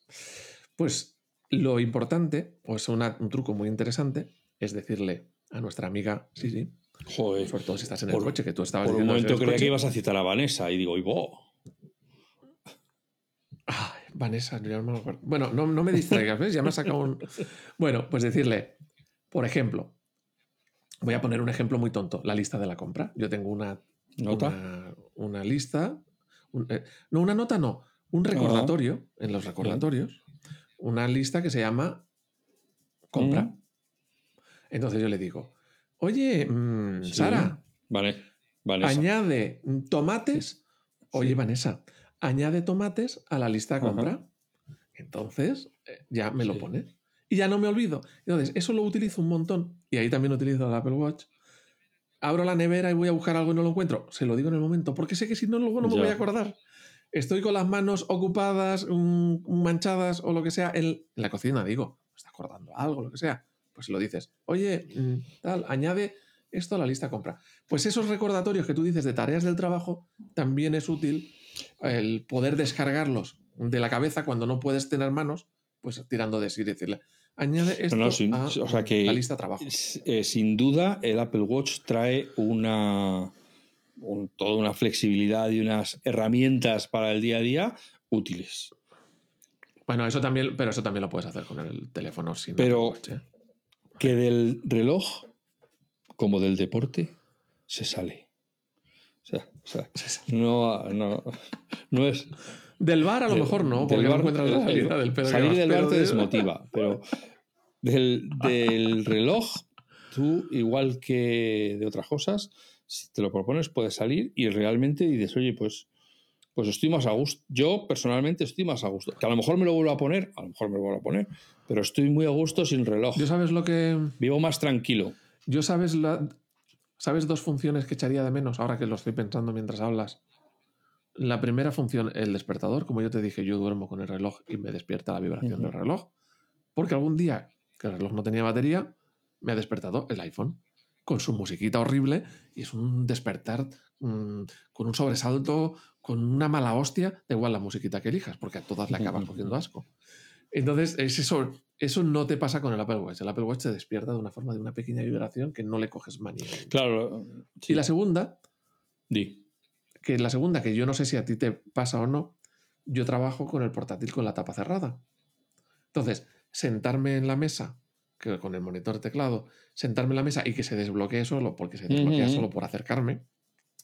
S2: Pues lo importante, pues un truco muy interesante, es decirle a nuestra amiga Siri,
S1: Joder.
S2: sobre todo si estás en el
S1: Por-
S2: coche, que tú estabas
S1: Por un
S2: diciendo
S1: momento creía
S2: coche.
S1: que ibas a citar a Vanessa y digo, ¡ay, va!
S2: Ay, Vanessa, no me acuerdo. Bueno, no, no me distraigas, ¿ves? Ya me has sacado un. Bueno, pues decirle, por ejemplo, voy a poner un ejemplo muy tonto: la lista de la compra. Yo tengo una,
S1: ¿Nota?
S2: una, una lista. un- eh, no, una nota no, un recordatorio, en los recordatorios, una lista que se llama compra.
S1: Mm.
S2: Entonces yo le digo, oye, mm,
S1: Sí.
S2: Sara,
S1: Vale, Vanessa.
S2: añade tomates. Oye,
S1: Sí.
S2: Vanessa, añade tomates a la lista de compra. Entonces, eh, ya me lo pone. Y ya no me olvido. Entonces, eso lo utilizo un montón. Y ahí también utilizo el Apple Watch. Abro la nevera y voy a buscar algo y no lo encuentro. Se lo digo en el momento, porque sé que si no, luego no me
S1: Ya.
S2: voy a acordar. Estoy con las manos ocupadas, mm, manchadas o lo que sea en, en la cocina, digo, me está acordando algo, lo que sea. Pues lo dices, oye, mm, tal, añade esto a la lista compra. Pues esos recordatorios que tú dices de tareas del trabajo, también es útil el poder descargarlos de la cabeza cuando no puedes tener manos, pues tirando de sí y decirle, añade esto
S1: No, no, sin-
S2: a
S1: o sea que-
S2: la lista de trabajo.
S1: Eh, sin duda, el Apple Watch trae una un- toda una flexibilidad y unas herramientas para el día a día útiles.
S2: Bueno, eso también, pero eso también lo puedes hacer con el teléfono sin
S1: Pero-
S2: Watch, ¿eh?
S1: Que del reloj, como del deporte, se sale. O sea, o sea, no, no, no es.
S2: Del bar a lo
S1: del-
S2: mejor no, porque no
S1: bar-
S2: encuentras la
S1: el-
S2: salida del pedo
S1: Salir del bar te
S2: de-
S1: desmotiva, pero del, del reloj, tú, igual que de otras cosas, si te lo propones, puedes salir y realmente dices, oye, pues, pues estoy más a gusto. Yo personalmente estoy más a gusto. Que a lo mejor me lo vuelvo a poner, a lo mejor me lo vuelvo a poner, pero estoy muy a gusto sin reloj.
S2: Yo sabes lo que...
S1: Vivo más tranquilo.
S2: Yo sabes la... ¿Sabes dos funciones que echaría de menos ahora que lo estoy pensando mientras hablas? La primera función, el despertador. Como yo te dije, yo duermo con el reloj y me despierta la vibración del reloj. Porque algún día que el reloj no tenía batería, me ha despertado el iPhone con su musiquita horrible y es un despertar mm, con un sobresalto, con una mala hostia, da igual la musiquita que elijas, porque a todas le acabas cogiendo asco. Entonces, es eso, eso no te pasa con el Apple Watch. El Apple Watch te despierta de una forma de una pequeña vibración que no le coges manía.
S1: Claro.
S2: Y la segunda,
S1: Di.
S2: Que la segunda, que yo no sé si a ti te pasa o no, yo trabajo con el portátil con la tapa cerrada. Entonces, sentarme en la mesa, que con el monitor teclado, sentarme en la mesa y que se desbloquee solo, porque se desbloquea solo por acercarme,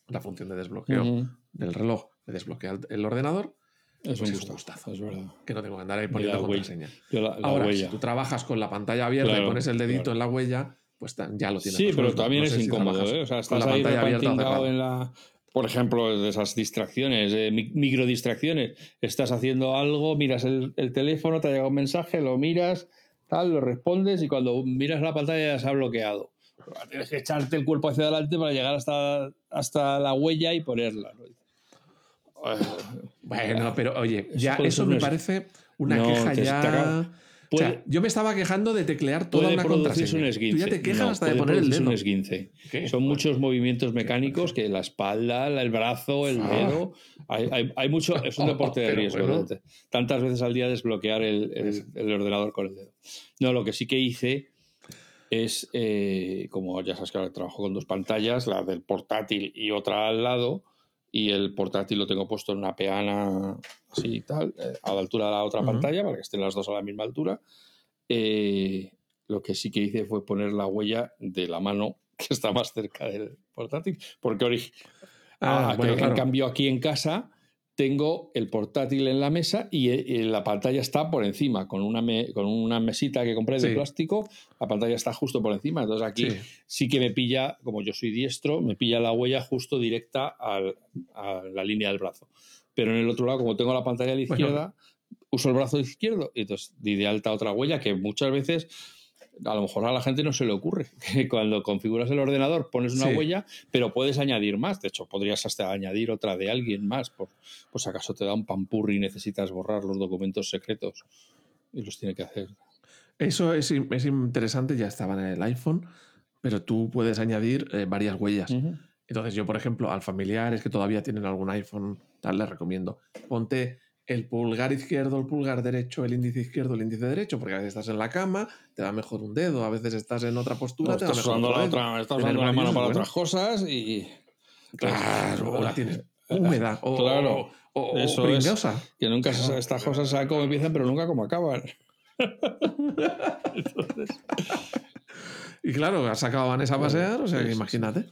S2: la función de desbloqueo del reloj me desbloquea el, el ordenador,
S1: Es
S2: Pues
S1: un
S2: es
S1: gustazo, es verdad.
S2: que no tengo que andar ahí poniendo
S1: la
S2: contraseña.
S1: La, la
S2: Ahora,
S1: huella.
S2: si tú trabajas con la pantalla abierta
S1: Claro,
S2: y pones el dedito
S1: claro.
S2: en la huella, pues ya lo tienes.
S1: Sí, pero también
S2: No
S1: es
S2: si
S1: incómodo, ¿eh? O sea, estás
S2: la
S1: ahí
S2: pantalla abierta o
S1: repantingado en la... Por ejemplo, de esas distracciones, eh, mi- microdistracciones. Estás haciendo algo, miras el, el teléfono, te ha llegado un mensaje, lo miras, tal, lo respondes y cuando miras la pantalla ya se ha bloqueado. Tienes que echarte el cuerpo hacia adelante para llegar hasta, hasta la huella y ponerla. ¿no?
S2: Bueno, pero oye, ya eso me
S1: es-
S2: parece una
S1: No,
S2: queja
S1: te- te
S2: O sea, yo me estaba quejando de teclear toda una contraseña.
S1: un
S2: Tú ya te quejas
S1: No,
S2: hasta de poner el dedo.
S1: un esguince.
S2: ¿Qué?
S1: Son muchos movimientos mecánicos que la espalda, el brazo, el
S2: Ah.
S1: dedo. Hay, hay- hay mucho. Es un deporte de riesgo.
S2: bueno.
S1: ¿no? Tantas veces al día desbloquear el, el- el ordenador con el dedo. No, lo que sí que hice es, eh, como ya sabes que ahora trabajo con dos pantallas, la del portátil y otra al lado. Y el portátil lo tengo puesto en una peana así y tal, eh, a la altura de la otra
S2: Ujú.
S1: pantalla, para que estén las dos a la misma altura. Eh, lo que sí que hice fue poner la huella de la mano que está más cerca del portátil. Porque
S2: Ah,
S1: ah,
S2: bueno, claro.
S1: en cambio aquí en casa tengo el portátil en la mesa y, eh, y la pantalla está por encima, con una, me- con una mesita que compré de
S2: Sí.
S1: plástico, la pantalla está justo por encima. Entonces aquí
S2: Sí.
S1: sí que me pilla, como yo soy diestro, me pilla la huella justo directa al- a la línea del brazo. Pero en el otro lado, como tengo la pantalla a la
S2: Bueno.
S1: izquierda, uso el brazo izquierdo y entonces di de alta otra huella que muchas veces a lo mejor a la gente no se le ocurre que cuando configuras el ordenador pones una
S2: Sí.
S1: huella, pero puedes añadir más. De hecho, podrías hasta añadir otra de alguien más, por, si acaso te da un pampurri y necesitas borrar los documentos secretos y los tiene que hacer.
S2: Eso es, es interesante, ya estaba en el iPhone, pero tú puedes añadir eh, varias huellas. Entonces yo, por ejemplo, a familiares que todavía tienen algún iPhone, tal, les recomiendo, ponte el pulgar izquierdo, el pulgar derecho, el índice izquierdo, el índice derecho, porque a veces estás en la cama, te va mejor un dedo, a veces estás en otra postura,
S1: No,
S2: te va mejor
S1: usando, la, otra, estás usando la mano para
S2: bueno.
S1: otras cosas y...
S2: Claro, o la tienes húmeda o,
S1: Claro,
S2: o, o
S1: eso es. Que nunca estas cosas saben cómo empiezan, pero nunca cómo acaban.
S2: Y claro, has sacado a Vanessa a pasear, o sea que imagínate.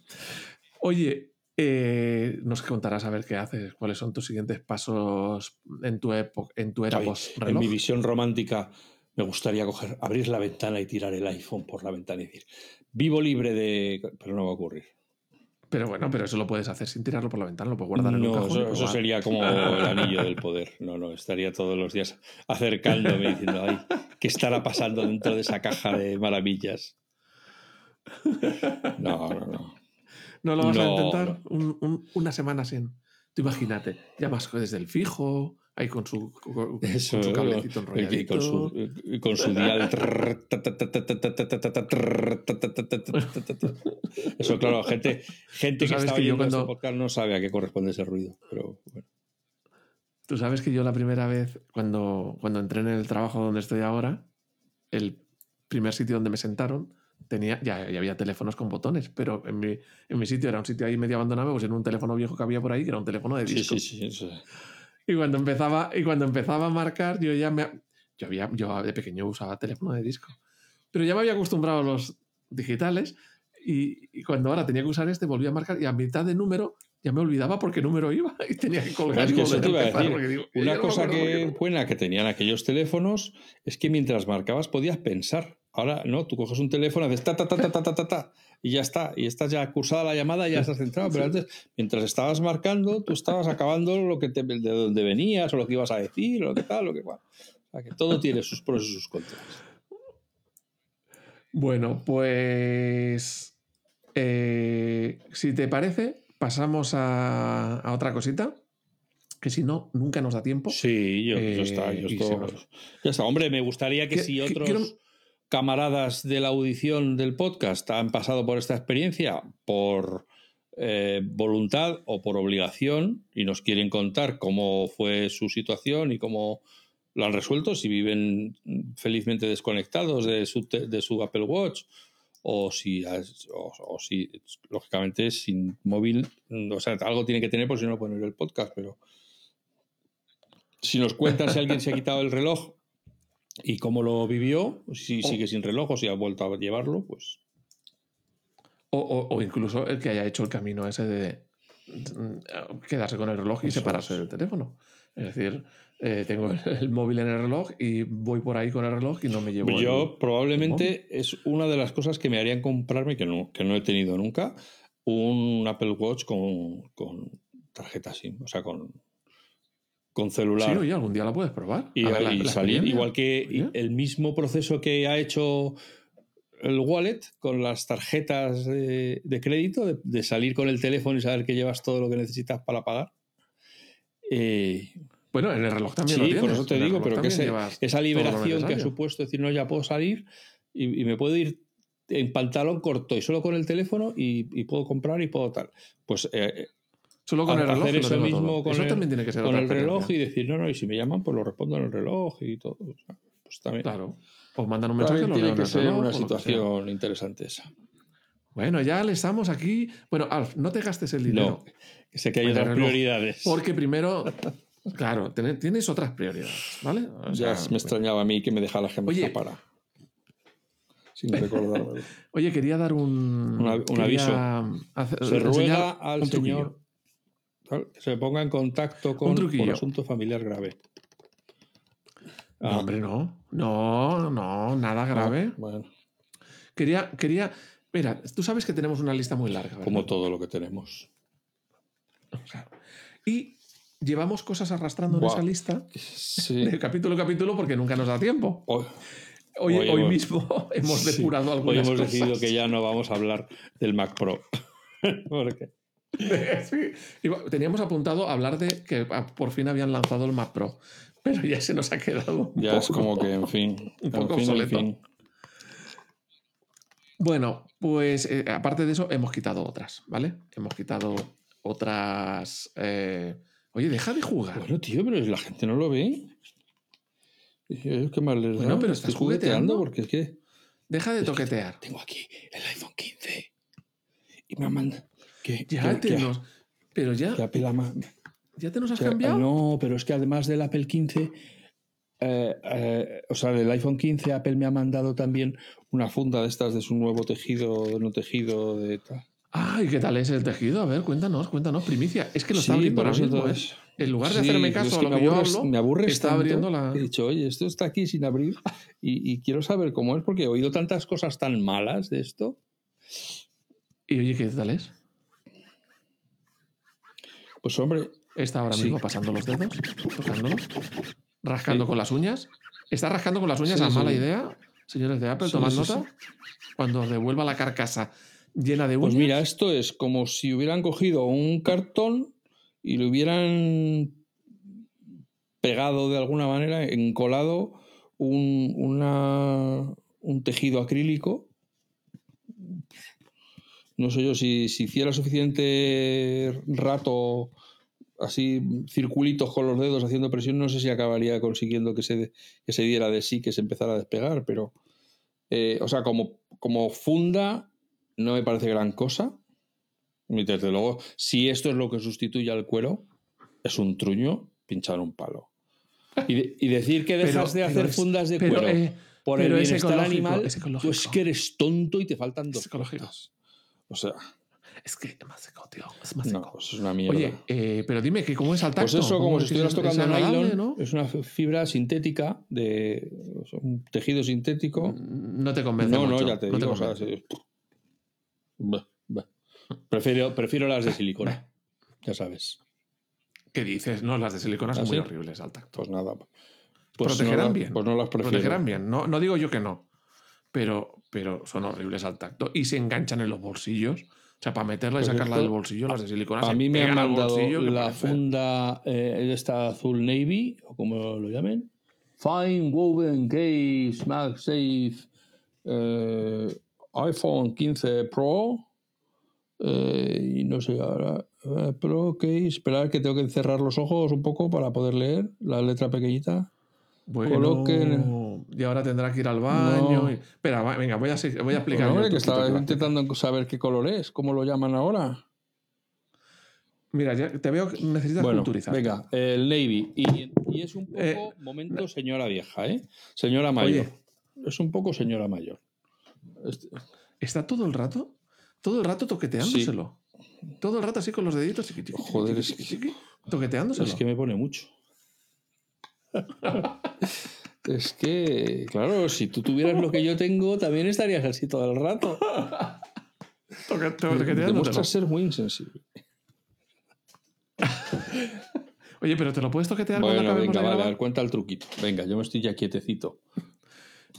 S2: Oye, eh, nos contarás a ver qué haces, cuáles son tus siguientes pasos en tu, época, en tu era
S1: en mi visión romántica me gustaría coger, abrir la ventana y tirar el iPhone por la ventana y decir, vivo libre de... Pero no va a ocurrir.
S2: Pero bueno, pero eso lo puedes hacer sin tirarlo por la ventana, lo puedes guardar en un
S1: No,
S2: cajón.
S1: eso, eso sería como el anillo del poder. No, no, estaría todos los días acercándome diciendo, ay, ¿qué estará pasando dentro de esa caja de maravillas? No, no, no.
S2: ¿No lo vas a intentar? Una semana sin. Tú imagínate, llamas desde el fijo, ahí con su, con,
S1: Eso,
S2: cablecito enrolladito.
S1: Y con su, con su dial. Eso, claro, gente, gente que estaba
S2: que
S1: cuando... este podcast no sabe a qué corresponde ese ruido, pero bueno.
S2: Tú sabes que yo la primera vez, cuando, cuando entré en el trabajo donde estoy ahora, el primer sitio donde me sentaron tenía, ya, ya había teléfonos con botones, pero en mi, en mi sitio era un sitio ahí medio abandonado, pues en un teléfono viejo que había por ahí, que era un teléfono de disco.
S1: Sí, sí, sí. sí.
S2: Y cuando empezaba, y cuando empezaba a marcar, yo ya me. Yo, había, yo de pequeño usaba teléfono de disco. Pero ya me había acostumbrado a los digitales. Y, y cuando ahora tenía que usar este, volvía a marcar. Y a mitad de número ya me olvidaba por qué número iba. Y tenía que colgar. Y
S1: eso te iba a decir.
S2: digo,
S1: Una
S2: no
S1: cosa
S2: por
S1: que buena que tenían aquellos teléfonos es que mientras marcabas podías pensar. Ahora no, tú coges un teléfono, haces ta ta ta ta ta ta ta, ta y ya está. Y estás ya cursada la llamada y ya estás centrado. Pero antes, mientras estabas marcando, tú estabas acabando lo que te, de dónde venías o lo que ibas a decir o lo que tal, lo que cual. O sea, que todo tiene sus pros y sus contras.
S2: Bueno, pues. eh, si te parece, pasamos a, a otra cosita. Que si no, nunca nos da tiempo.
S1: Sí, yo,
S2: Eh,
S1: ya está. yo esto-
S2: nos-
S1: ya está. Hombre, me gustaría que
S2: Que-
S1: si otros
S2: quiero-
S1: camaradas de la audición del podcast han pasado por esta experiencia por eh, voluntad o por obligación y nos quieren contar cómo fue su situación y cómo lo han resuelto, si viven felizmente desconectados de su, Apple Watch o si, o, si lógicamente sin móvil, o sea, algo tiene que tener por si no poner el podcast, pero si nos cuentan si alguien se ha quitado el reloj y cómo lo vivió, si sigue sin reloj o si ha vuelto a llevarlo, pues
S2: O, o- o incluso el que haya hecho el camino ese de mm, quedarse con el reloj y
S1: Eso
S2: separarse
S1: es.
S2: del teléfono. Es decir, eh, tengo el, el móvil en el reloj y voy por ahí con el reloj y no me llevo. el-
S1: yo probablemente es una de las cosas que me harían comprarme, que no, que no he tenido nunca, un Apple Watch con, con tarjeta SIM, o sea, con, con celular.
S2: Sí, oye, algún día la puedes probar.
S1: y,
S2: ver la-
S1: y
S2: la
S1: salir igual que
S2: Oye.
S1: el mismo proceso que ha hecho el wallet con las tarjetas de, de crédito, de, de salir con el teléfono y saber que llevas todo lo que necesitas para pagar. Eh,
S2: Bueno, en el reloj también
S1: sí,
S2: lo tienes.
S1: por eso te digo, pero que ese- esa liberación que ha supuesto decir, no, ya puedo salir y, y me puedo ir en pantalón corto y solo con el teléfono y, y puedo comprar y puedo tal. Pues eh,
S2: Solo con el reloj.
S1: hacer eso mismo con
S2: eso
S1: el-
S2: también tiene que ser
S1: con el reloj y decir, no, no, y si me llaman, pues lo respondo en el reloj y todo. O sea, pues también.
S2: Claro. O mandan un mensaje lo
S1: tiene que ser
S2: reloj,
S1: una situación interesante esa.
S2: Bueno, ya le estamos aquí. Bueno, Alf, no te gastes el dinero.
S1: No, sé que hay otras prioridades.
S2: Porque primero, claro, tienes otras prioridades, ¿vale? O
S1: ya me extrañaba a mí que me dejara la gente
S2: Oye.
S1: para. Sin recordarlo.
S2: Oye, quería dar un,
S1: un
S2: quería
S1: aviso.
S2: hacer-
S1: Se ruega al señor. Que se ponga en contacto
S2: Un
S1: con por asunto familiar grave.
S2: No,
S1: Ah,
S2: hombre, no. No, no, nada grave.
S1: Bueno,
S2: Quería, quería. Mira, tú sabes que tenemos una lista muy larga. ¿verdad?
S1: como todo lo que tenemos.
S2: Claro. Y llevamos cosas arrastrando en esa lista
S1: Sí.
S2: de capítulo a capítulo porque nunca nos da tiempo.
S1: Hoy,
S2: Hoy,
S1: Hoy
S2: hoy
S1: hemos-
S2: mismo hemos
S1: sí,
S2: depurado
S1: hoy
S2: algunas
S1: hemos
S2: cosas.
S1: decidido que ya no vamos a hablar del Mac Pro. Porque
S2: Sí. Teníamos apuntado hablar de que ah, por fin habían lanzado el Mac Pro, pero ya se nos ha quedado. un
S1: ya es como que, en fin.
S2: un
S1: en
S2: poco
S1: en
S2: obsoleto.
S1: fin.
S2: Bueno, pues eh, aparte de eso, hemos quitado otras, ¿vale? Hemos quitado otras. eh, Oye, deja de jugar.
S1: Bueno, tío, pero la gente no lo ve. Qué más les
S2: Bueno, pero estás jugueteando.
S1: porque es que
S2: Deja de
S1: Es que-
S2: toquetear.
S1: tengo aquí el iPhone 15 y me mandan que,
S2: Ya
S1: que,
S2: te
S1: que-
S2: nos. Pero ya, ya te nos has cambiado.
S1: No, pero es que además del Apple 15, eh, eh, o sea, del iPhone 15, Apple me ha mandado también una funda de estas de su nuevo tejido, no tejido, de tal.
S2: Ay, ¿qué tal es el tejido? A ver, cuéntanos, cuéntanos. Primicia. Es que lo está
S1: Sí,
S2: abriendo
S1: por
S2: ahora mismo,
S1: entonces-
S2: ¿eh? En lugar de
S1: Sí,
S2: hacerme
S1: es
S2: caso
S1: que
S2: a lo
S1: me
S2: que yo hablo,
S1: me aburres
S2: está
S1: tanto
S2: abriendo la.
S1: He dicho, oye, esto está aquí sin abrir y, y quiero saber cómo es porque he oído tantas cosas tan malas de esto.
S2: Y oye, ¿qué tal es?
S1: Pues hombre,
S2: Está ahora
S1: Sí.
S2: mismo pasando los dedos, tocándolo, rascando
S1: Sí.
S2: con las uñas. ¿Está rascando con las uñas a mala idea? Señores de Apple, tomad nota. Cuando devuelva la carcasa llena de uñas.
S1: Pues mira, esto es como si hubieran cogido un cartón y le hubieran pegado de alguna manera, encolado un, una- un tejido acrílico. No sé yo si, si hiciera suficiente rato así circulitos con los dedos haciendo presión, no sé si acabaría consiguiendo que se, que se diera de sí, que se empezara a despegar, pero, eh, o sea, como, como funda, no me parece gran cosa. Y desde luego, si esto es lo que sustituye al cuero, es un truño pinchar un palo. Y, de- y decir que dejas
S2: Pero-
S1: de hacer
S2: es-
S1: fundas de
S2: pero,
S1: cuero
S2: eh,
S1: por el bienestar
S2: ecológico,
S1: animal,
S2: es
S1: pues que eres tonto y te faltan dos. O sea,
S2: Es que es más seco, tío. Es más
S1: no,
S2: seco.
S1: pues es una mierda.
S2: Oye, eh, pero dime que cómo es al tacto.
S1: Pues eso, como
S2: ¿Cómo
S1: si
S2: es?
S1: estuvieras
S2: Es-
S1: tocando
S2: es
S1: nylon,
S2: ¿no?
S1: es una fibra sintética de o un tejido sintético.
S2: No te convence
S1: No, no,
S2: mucho,
S1: ya te
S2: no
S1: digo. o sea,
S2: convence.
S1: sí. Bah, bah. Prefiero, prefiero las de silicona, ya sabes.
S2: ¿Qué dices? No, las de silicona son
S1: ¿Ah,
S2: muy horribles al tacto.
S1: Pues nada. Pues
S2: Protegerán
S1: no
S2: bien.
S1: Pues no las prefiero.
S2: Protegerán bien. No, no digo yo que no. Pero, pero son horribles al tacto. Y se enganchan en los bolsillos. O sea, para meterla y
S1: Pues
S2: sacarla del bolsillo, las de silicona
S1: A mí me han mandado
S2: bolsillo,
S1: la funda eh, esta azul navy, o como lo llamen. Fine Woven Case MagSafe eh, iPhone 15 Pro. eh, y no sé, ahora eh, Pro Case. Esperar que tengo que cerrar los ojos un poco para poder leer la letra pequeñita.
S2: Bueno,
S1: coloquen-
S2: y ahora tendrá que ir al baño.
S1: No.
S2: y- Espera, va- venga, voy a, voy a explicar.
S1: Bueno, que estaba
S2: que
S1: intentando saber qué color es, cómo lo llaman ahora.
S2: Mira, ya te veo que necesitas
S1: Bueno,
S2: culturizar.
S1: venga, el Navy. Y, y es un poco
S2: Eh,
S1: momento señora vieja, ¿eh? Señora mayor. Es un poco señora mayor. Este-
S2: Está todo el rato, todo el rato toqueteándoselo. Todo el rato así con los deditos. chiqui, chiqui,
S1: Joder,
S2: chiqui,
S1: es
S2: chiqui, toqueteándoselo.
S1: Es que me pone mucho. es que, claro, si tú tuvieras lo que yo tengo, también estarías así todo el rato.
S2: Toqueteándoselo.
S1: Demuestras ser muy insensible.
S2: Oye, pero te lo puedes toquetear cuando
S1: Bueno,
S2: acabemos
S1: venga,
S2: de
S1: vale, cuenta el truquito. Venga, yo me estoy ya quietecito.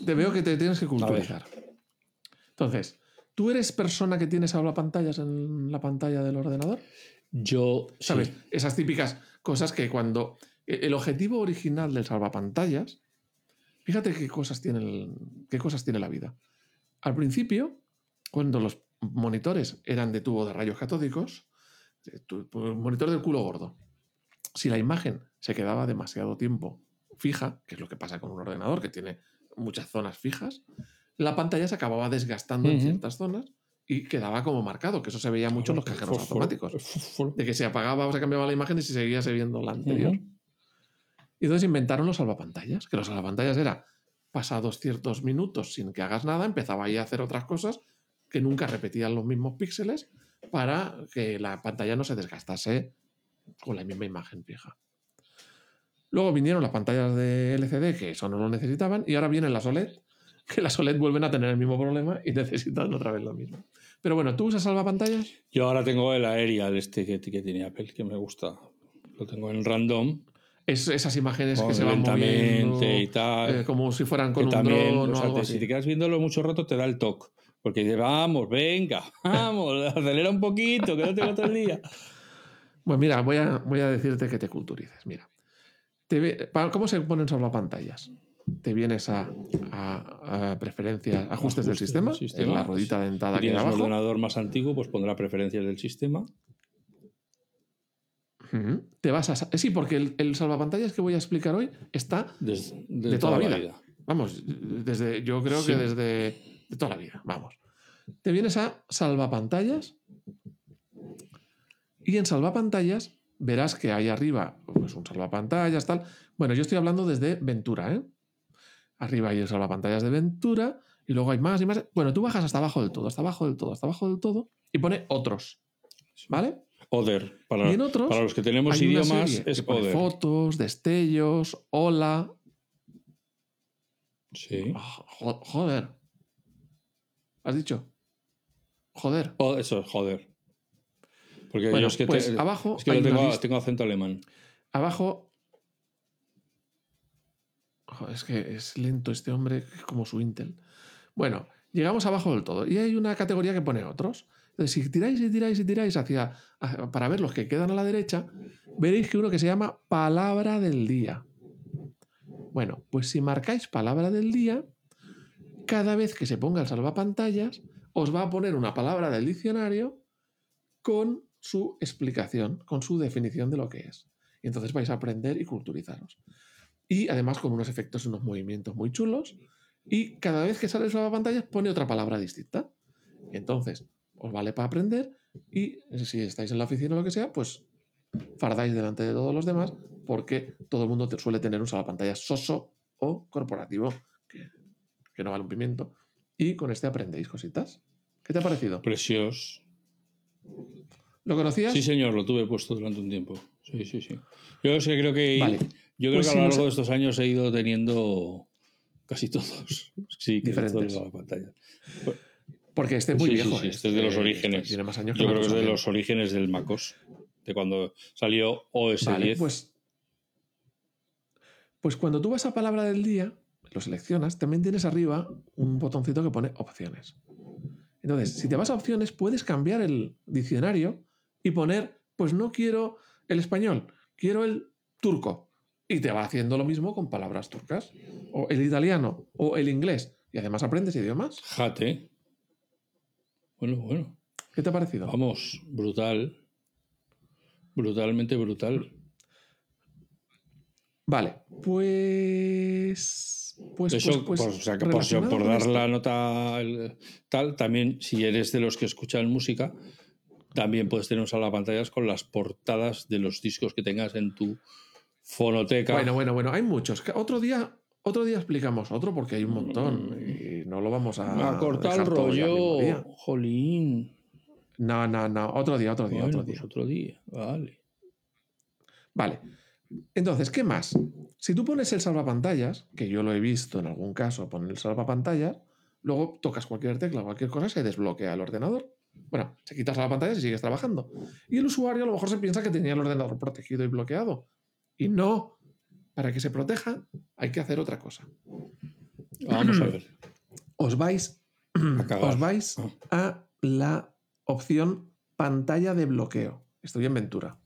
S2: Te veo que te tienes que culturizar. Entonces, ¿tú eres persona que tienes pantallas en la pantalla del ordenador?
S1: Yo,
S2: ¿Sabes?
S1: sí.
S2: Esas típicas cosas que cuando. e, El objetivo original del salvapantallas. Fíjate qué cosas tiene, el- qué cosas tiene la vida. Al principio, cuando los monitores eran de tubo de rayos catódicos, eh, monitor del culo gordo, si la imagen se quedaba demasiado tiempo fija, que es lo que pasa con un ordenador que tiene muchas zonas fijas, la pantalla se acababa desgastando en ciertas zonas y quedaba como marcado, que eso se veía mucho en los cajeros automáticos de que se apagaba o se cambiaba la imagen y se seguía viendo la anterior. Y entonces inventaron los salvapantallas, que los salvapantallas era pasados ciertos minutos sin que hagas nada, empezaba ahí a hacer otras cosas que nunca repetían los mismos píxeles para que la pantalla no se desgastase con la misma imagen fija. Luego vinieron las pantallas de LCD, que eso no lo necesitaban, y ahora vienen las OLED, que las OLED vuelven a tener el mismo problema y necesitan otra vez lo mismo. Pero bueno, ¿tú usas salvapantallas?
S1: Yo ahora tengo el Aerial este que, que tiene Apple, que me gusta. Lo tengo en random.
S2: Es, esas imágenes que se van
S1: lentamente
S2: moviendo,
S1: y tal.
S2: eh, como si fueran con un
S1: también,
S2: dron
S1: o
S2: o
S1: sea,
S2: algo
S1: te-
S2: así.
S1: si te quedas viéndolo mucho rato, te da el toque. Porque dice, vamos, venga, vamos, acelera un poquito, que no tengo todo el día.
S2: Pues mira, voy a, voy a decirte que te culturices. Mira, Te ¿cómo se ponen pantallas? Te vienes a, a- a preferencias, ajustes del
S1: Ajustes
S2: sistema,
S1: del sistema.
S2: en la ruedita dentada
S1: Si
S2: que
S1: tienes un
S2: abajo.
S1: ordenador más antiguo, pues pondrá preferencias del sistema.
S2: Te vas a. Sí, porque el, el salvapantallas que voy a explicar hoy está
S1: de,
S2: De toda la
S1: la
S2: vida. Vamos, desde, yo creo
S1: Sí.
S2: que desde de toda la vida, vamos. Te vienes a salvapantallas y en salvapantallas verás que hay arriba pues, un salvapantallas, tal. Bueno, yo estoy hablando desde Ventura, ¿eh? Arriba hay el salvapantallas de Ventura y luego hay más y más. Bueno, tú bajas hasta abajo del todo, hasta abajo del todo, hasta abajo del todo y pone otros, ¿vale?
S1: Other. Para,
S2: Y en otros
S1: para los que tenemos idiomas, es
S2: que
S1: Other.
S2: fotos, destellos, hola,
S1: Sí.
S2: Jo- Joder. ¿Has dicho? Joder.
S1: Oh, eso es joder. Porque
S2: Bueno,
S1: yo es que,
S2: pues
S1: te-
S2: abajo
S1: es que tengo, acento alemán.
S2: Abajo. Joder, es que es lento este hombre, como su Intel. Bueno, llegamos abajo del todo. Y hay una categoría que pone otros. Entonces, si tiráis y tiráis y tiráis hacia, para ver los que quedan a la derecha, veréis que uno que se llama palabra del día. Bueno, pues si marcáis palabra del día, cada vez que se ponga el salvapantallas, os va a poner una palabra del diccionario con su explicación, con su definición de lo que es. Y entonces vais a aprender y culturizaros. Y además con unos efectos unos movimientos muy chulos. Y cada vez que sale el pantalla pone otra palabra distinta. Entonces os vale para aprender. Y si estáis en la oficina o lo que sea, pues fardáis delante de todos los demás porque todo el mundo suele tener un pantalla soso o corporativo que, que no vale un pimiento. Y con este aprendéis cositas. ¿Qué te ha parecido?
S1: Precioso.
S2: ¿Lo conocías?
S1: Sí, señor, lo tuve puesto durante un tiempo. Sí, sí, sí. Yo creo que, yo creo pues que a lo largo de estos años he ido teniendo casi todos. Sí, que
S2: diferentes.
S1: la pantalla.
S2: Porque este es muy viejo.
S1: Sí, este es de los orígenes.
S2: Tiene más años
S1: yo creo que es de los orígenes del MacOS, de cuando salió OS
S2: vale,
S1: 10.
S2: Pues, pues cuando tú vas a palabra del día, lo seleccionas, también tienes arriba un botoncito que pone opciones. Entonces, si te vas a opciones, puedes cambiar el diccionario y poner, pues no quiero el español, quiero el turco. Y te va haciendo lo mismo con palabras turcas, o el italiano, o el inglés. Y además aprendes idiomas.
S1: Jate. Bueno, bueno.
S2: ¿Qué te ha parecido?
S1: Vamos, brutal. Brutalmente brutal.
S2: Vale, pues pues,
S1: Eso,
S2: pues,
S1: pues, o sea, que por, dar la nota tal, también si eres de los que escuchan música, también puedes tener un salvapantallas con las portadas de los discos que tengas en tu fonoteca.
S2: Bueno, bueno, bueno, hay muchos. Otro día, otro día explicamos otro porque hay un montón y no lo vamos a.
S1: A cortar el rollo, jolín.
S2: No, no, no. Otro día, otro día, otro
S1: pues
S2: día.
S1: otro día, vale.
S2: Vale. Entonces, ¿qué más? Si tú pones el salvapantallas, que yo lo he visto en algún caso poner el salvapantallas, luego tocas cualquier tecla, cualquier cosa, se desbloquea el ordenador. Bueno, se quitas la pantalla y sigues trabajando. Y el usuario a lo mejor se piensa que tenía el ordenador protegido y bloqueado. Y no. Para que se proteja hay que hacer otra cosa.
S1: Vamos a ver.
S2: Os vais, os vais ah. a la opción pantalla de bloqueo. Estoy en Ventura.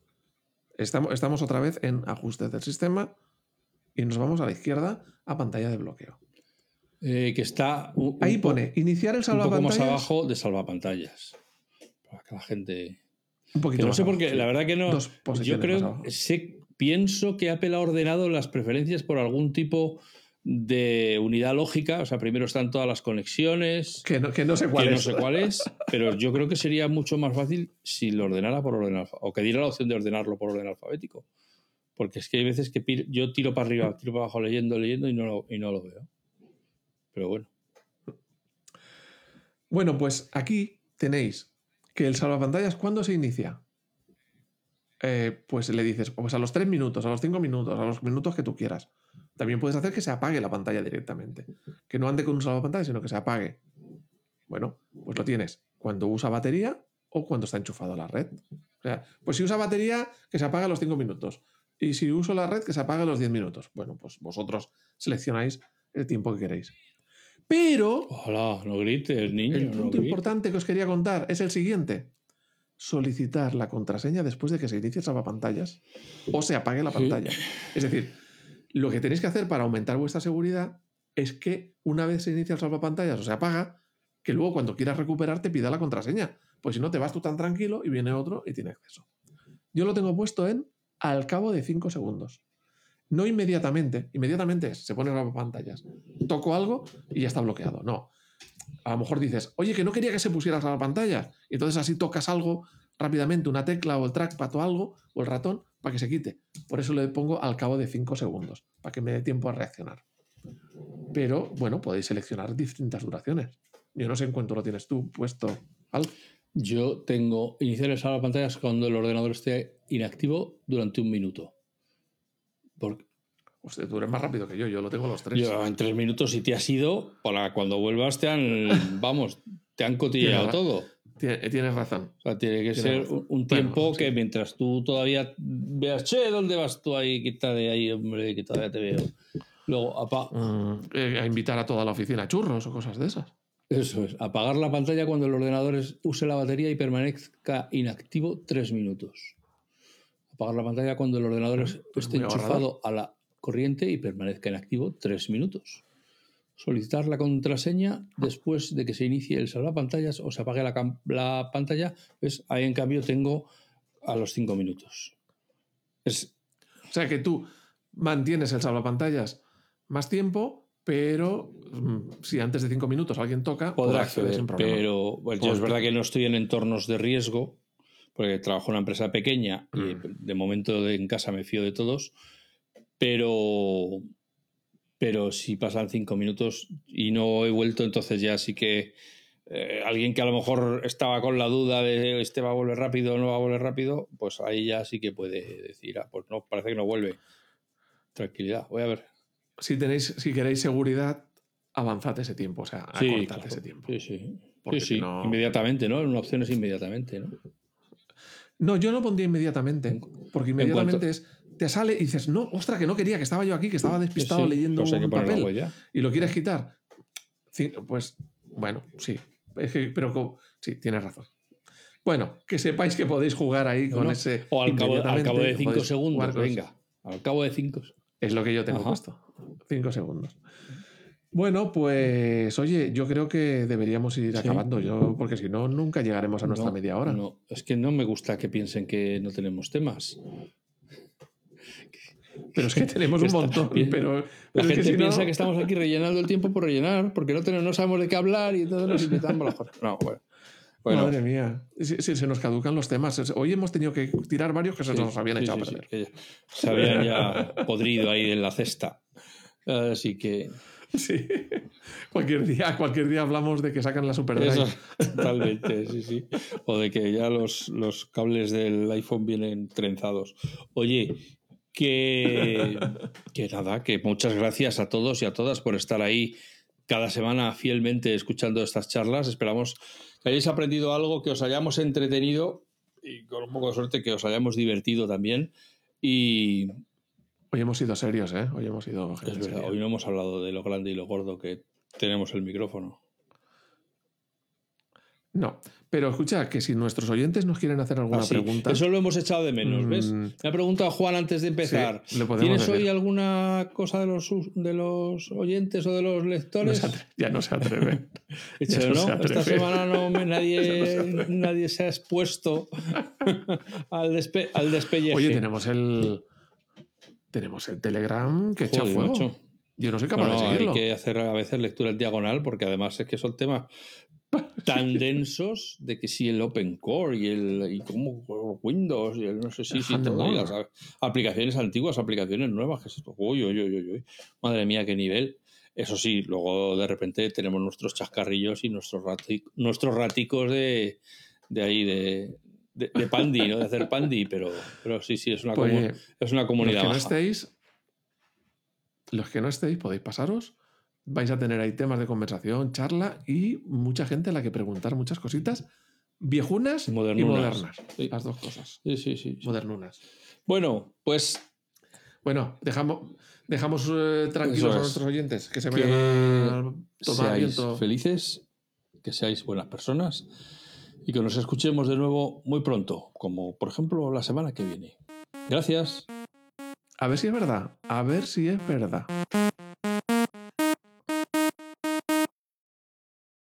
S2: Estamos, estamos otra vez en ajustes del sistema y nos vamos a la izquierda a pantalla de bloqueo.
S1: Eh, que está.
S2: Ahí pone iniciar el salvapantallas.
S1: Un poco más abajo de salvapantallas. Para que la gente.
S2: Un poquito
S1: no sé por qué, la verdad que no. yo creo. Sé, pienso que Apple ha ordenado las preferencias por algún tipo de unidad lógica, o sea, primero están todas las conexiones.
S2: Que no, que no sé cuál
S1: es. No sé cuál es, pero yo creo que sería mucho más fácil si lo ordenara por orden alfabético, o que diera la opción de ordenarlo por orden alfabético. Porque es que hay veces que yo tiro para arriba, tiro para abajo leyendo, leyendo y no lo, y no lo veo. Pero bueno.
S2: Bueno, pues aquí tenéis que el salvapantallas, ¿cuándo se inicia? Eh, pues le dices, pues a los tres minutos, a los cinco minutos, a los minutos que tú quieras. También puedes hacer que se apague la pantalla directamente. Que no ande con un salvapantallas, sino que se apague. Bueno, pues lo tienes cuando usa batería o cuando está enchufado a la red. O sea, pues si usa batería, que se apague a los 5 minutos. Y si uso la red, que se apague a los 10 minutos. Bueno, pues vosotros seleccionáis el tiempo que queréis. Pero.
S1: Hola, no grites, niño.
S2: El punto importante que os quería contar es el siguiente: solicitar la contraseña después de que se inicie el salvapantallas o se apague la pantalla. Es decir, lo que tenéis que hacer para aumentar vuestra seguridad es que una vez se inicia el salvapantallas o se apaga, que luego cuando quieras recuperar te pida la contraseña. Pues si no, te vas tú tan tranquilo y viene otro y tiene acceso. Yo lo tengo puesto en al cabo de 5 segundos. No inmediatamente. Inmediatamente se pone el pantallas. Toco algo y ya está bloqueado. No. A lo mejor dices, oye, que no quería que se pusiera la pantalla. Y entonces así tocas algo rápidamente, una tecla o el trackpad o algo, o el ratón, para que se quite. Por eso le pongo al cabo de 5 segundos, para que me dé tiempo a reaccionar. Pero bueno, podéis seleccionar distintas duraciones. Yo no sé en cuánto lo tienes tú puesto. Al.
S1: Yo tengo iniciar el salvapantallas pantallas cuando el ordenador esté inactivo durante un minuto.
S2: Porque, Usted, tú eres más rápido que yo, yo lo tengo a los tres.
S1: Yo en tres minutos, si te has ido, para cuando vuelvas te han, vamos, te han cotillado todo.
S2: Tienes razón.
S1: O sea, tiene que ser un tiempo que mientras tú todavía veas, che, ¿dónde vas tú ahí? Quita de ahí, hombre, que todavía te veo. Luego, apa
S2: mm, eh, a invitar a toda la oficina a churros o cosas de esas.
S1: Eso es, apagar la pantalla cuando el ordenador use la batería y permanezca inactivo tres minutos. Apagar la pantalla cuando el ordenador esté enchufado a la corriente y permanezca inactivo tres minutos. solicitar la contraseña después de que se inicie el salvapantallas o se apague la, la pantalla. ¿Ves? Ahí en cambio tengo a los cinco minutos. Es,
S2: O sea que tú mantienes el salvapantallas más tiempo, pero mm, si antes de cinco minutos alguien toca,
S1: podrá
S2: acceder sin problema.
S1: pero yo es verdad que no estoy en entornos de riesgo, porque trabajo en una empresa pequeña y
S2: Mm.
S1: de momento en casa me fío de todos, pero, pero si pasan cinco minutos y no he vuelto, entonces ya sí que eh, alguien que a lo mejor estaba con la duda de este va a volver rápido o no va a volver rápido, pues ahí ya sí que puede decir, ah, pues no, parece que no vuelve. Tranquilidad, voy a ver.
S2: Si, tenéis, si queréis seguridad, avanzad ese tiempo, o sea,
S1: Sí,
S2: acortad
S1: claro.
S2: ese tiempo.
S1: Sí, sí.
S2: Porque
S1: Sí,
S2: si
S1: sí,
S2: no-
S1: inmediatamente, ¿no? Una opción es inmediatamente, ¿no?
S2: No, yo no pondría inmediatamente, porque inmediatamente
S1: cuanto-
S2: es, te sale y dices, no, ostras, que no quería, que estaba yo aquí, que estaba despistado
S1: Sí,
S2: leyendo
S1: pues
S2: un papel y lo quieres quitar. Sí, Pues, bueno, sí, es que- pero sí, tienes razón. Bueno, que sepáis que podéis jugar ahí con
S1: ¿no?
S2: ese.
S1: O al cabo, al
S2: inmediatamente,
S1: cabo de cinco segundos, venga. Al cabo de cinco.
S2: Es lo que yo tengo
S1: Ajá.
S2: puesto. Cinco segundos. Bueno, pues oye, yo creo que deberíamos ir
S1: Sí.
S2: acabando, yo, porque si no, nunca llegaremos a nuestra
S1: No,
S2: media hora.
S1: No, es que no me gusta que piensen que no tenemos temas.
S2: Pero es que tenemos un montón. Pero,
S1: La
S2: pero es
S1: gente
S2: que si no-
S1: piensa que estamos aquí rellenando el tiempo por rellenar, porque no, tenemos, no sabemos de qué hablar y entonces nos invitamos a la jornada. No, bueno. Bueno,
S2: Madre mía, si, si se nos caducan los temas. Hoy hemos tenido que tirar varios que se
S1: sí,
S2: nos habían
S1: sí,
S2: echado
S1: sí,
S2: a perder.
S1: se habían ya podrido ahí en la cesta. Así que
S2: Sí. Cualquier día, cualquier día hablamos de que sacan la Super.
S1: Eso, totalmente, sí, sí. O de que ya los, los cables del iPhone vienen trenzados. Oye, que, que nada, que muchas gracias a todos y a todas por estar ahí cada semana fielmente escuchando estas charlas. Esperamos que hayáis aprendido algo, que os hayamos entretenido y con un poco de suerte que os hayamos divertido también. Y
S2: Hoy hemos sido serios, ¿eh? Hoy hemos sido
S1: es verdad,
S2: seria.
S1: hoy no hemos hablado de lo grande y lo gordo que tenemos el micrófono.
S2: No, pero escucha, que si nuestros oyentes nos quieren hacer alguna
S1: Ah, sí.
S2: pregunta...
S1: Eso lo hemos echado de menos, ¿ves?
S2: Mm.
S1: Me ha preguntado Juan antes de empezar.
S2: Sí,
S1: ¿Tienes hoy alguna cosa de los, de los oyentes o de los
S2: no
S1: lectores?
S2: se atre- ya no se atreven. Ya no
S1: no,
S2: se
S1: esta semana no me- nadie,
S2: no se
S1: nadie se ha expuesto al, despe, al despelleje.
S2: Oye, tenemos el... Tenemos el Telegram que echa
S1: Joder,
S2: fuego.
S1: macho.
S2: Yo no soy capaz
S1: No,
S2: de
S1: no, hay
S2: seguirlo.
S1: que hacer a veces lectura en diagonal porque además es que son temas tan densos de que si el Open Core y el y cómo Windows y el no sé si las aplicaciones antiguas, aplicaciones nuevas, que es esto, uy, uy, uy, uy, uy. madre mía, qué nivel. Eso sí, luego de repente tenemos nuestros chascarrillos y nuestros, rati- nuestros raticos de, de ahí, de, de, de pandi, ¿no? De hacer pandi, pero, pero sí, sí, es una,
S2: Pues,
S1: es una
S2: los
S1: comunidad
S2: que no estéis, los que no estéis, podéis pasaros. Vais a tener ahí temas de conversación, charla y mucha gente a la que preguntar muchas cositas viejunas
S1: Y
S2: modernas.
S1: Sí.
S2: Las dos cosas.
S1: Sí, sí, sí. sí.
S2: Modernunas.
S1: Bueno, pues
S2: Bueno, dejamos, dejamos eh, tranquilos a
S1: es.
S2: nuestros oyentes que se vayan a tomar
S1: seáis
S2: viento.
S1: felices, que seáis buenas personas y que nos escuchemos de nuevo muy pronto, como por ejemplo la semana que viene. Gracias.
S2: A ver si es verdad. A ver si es verdad.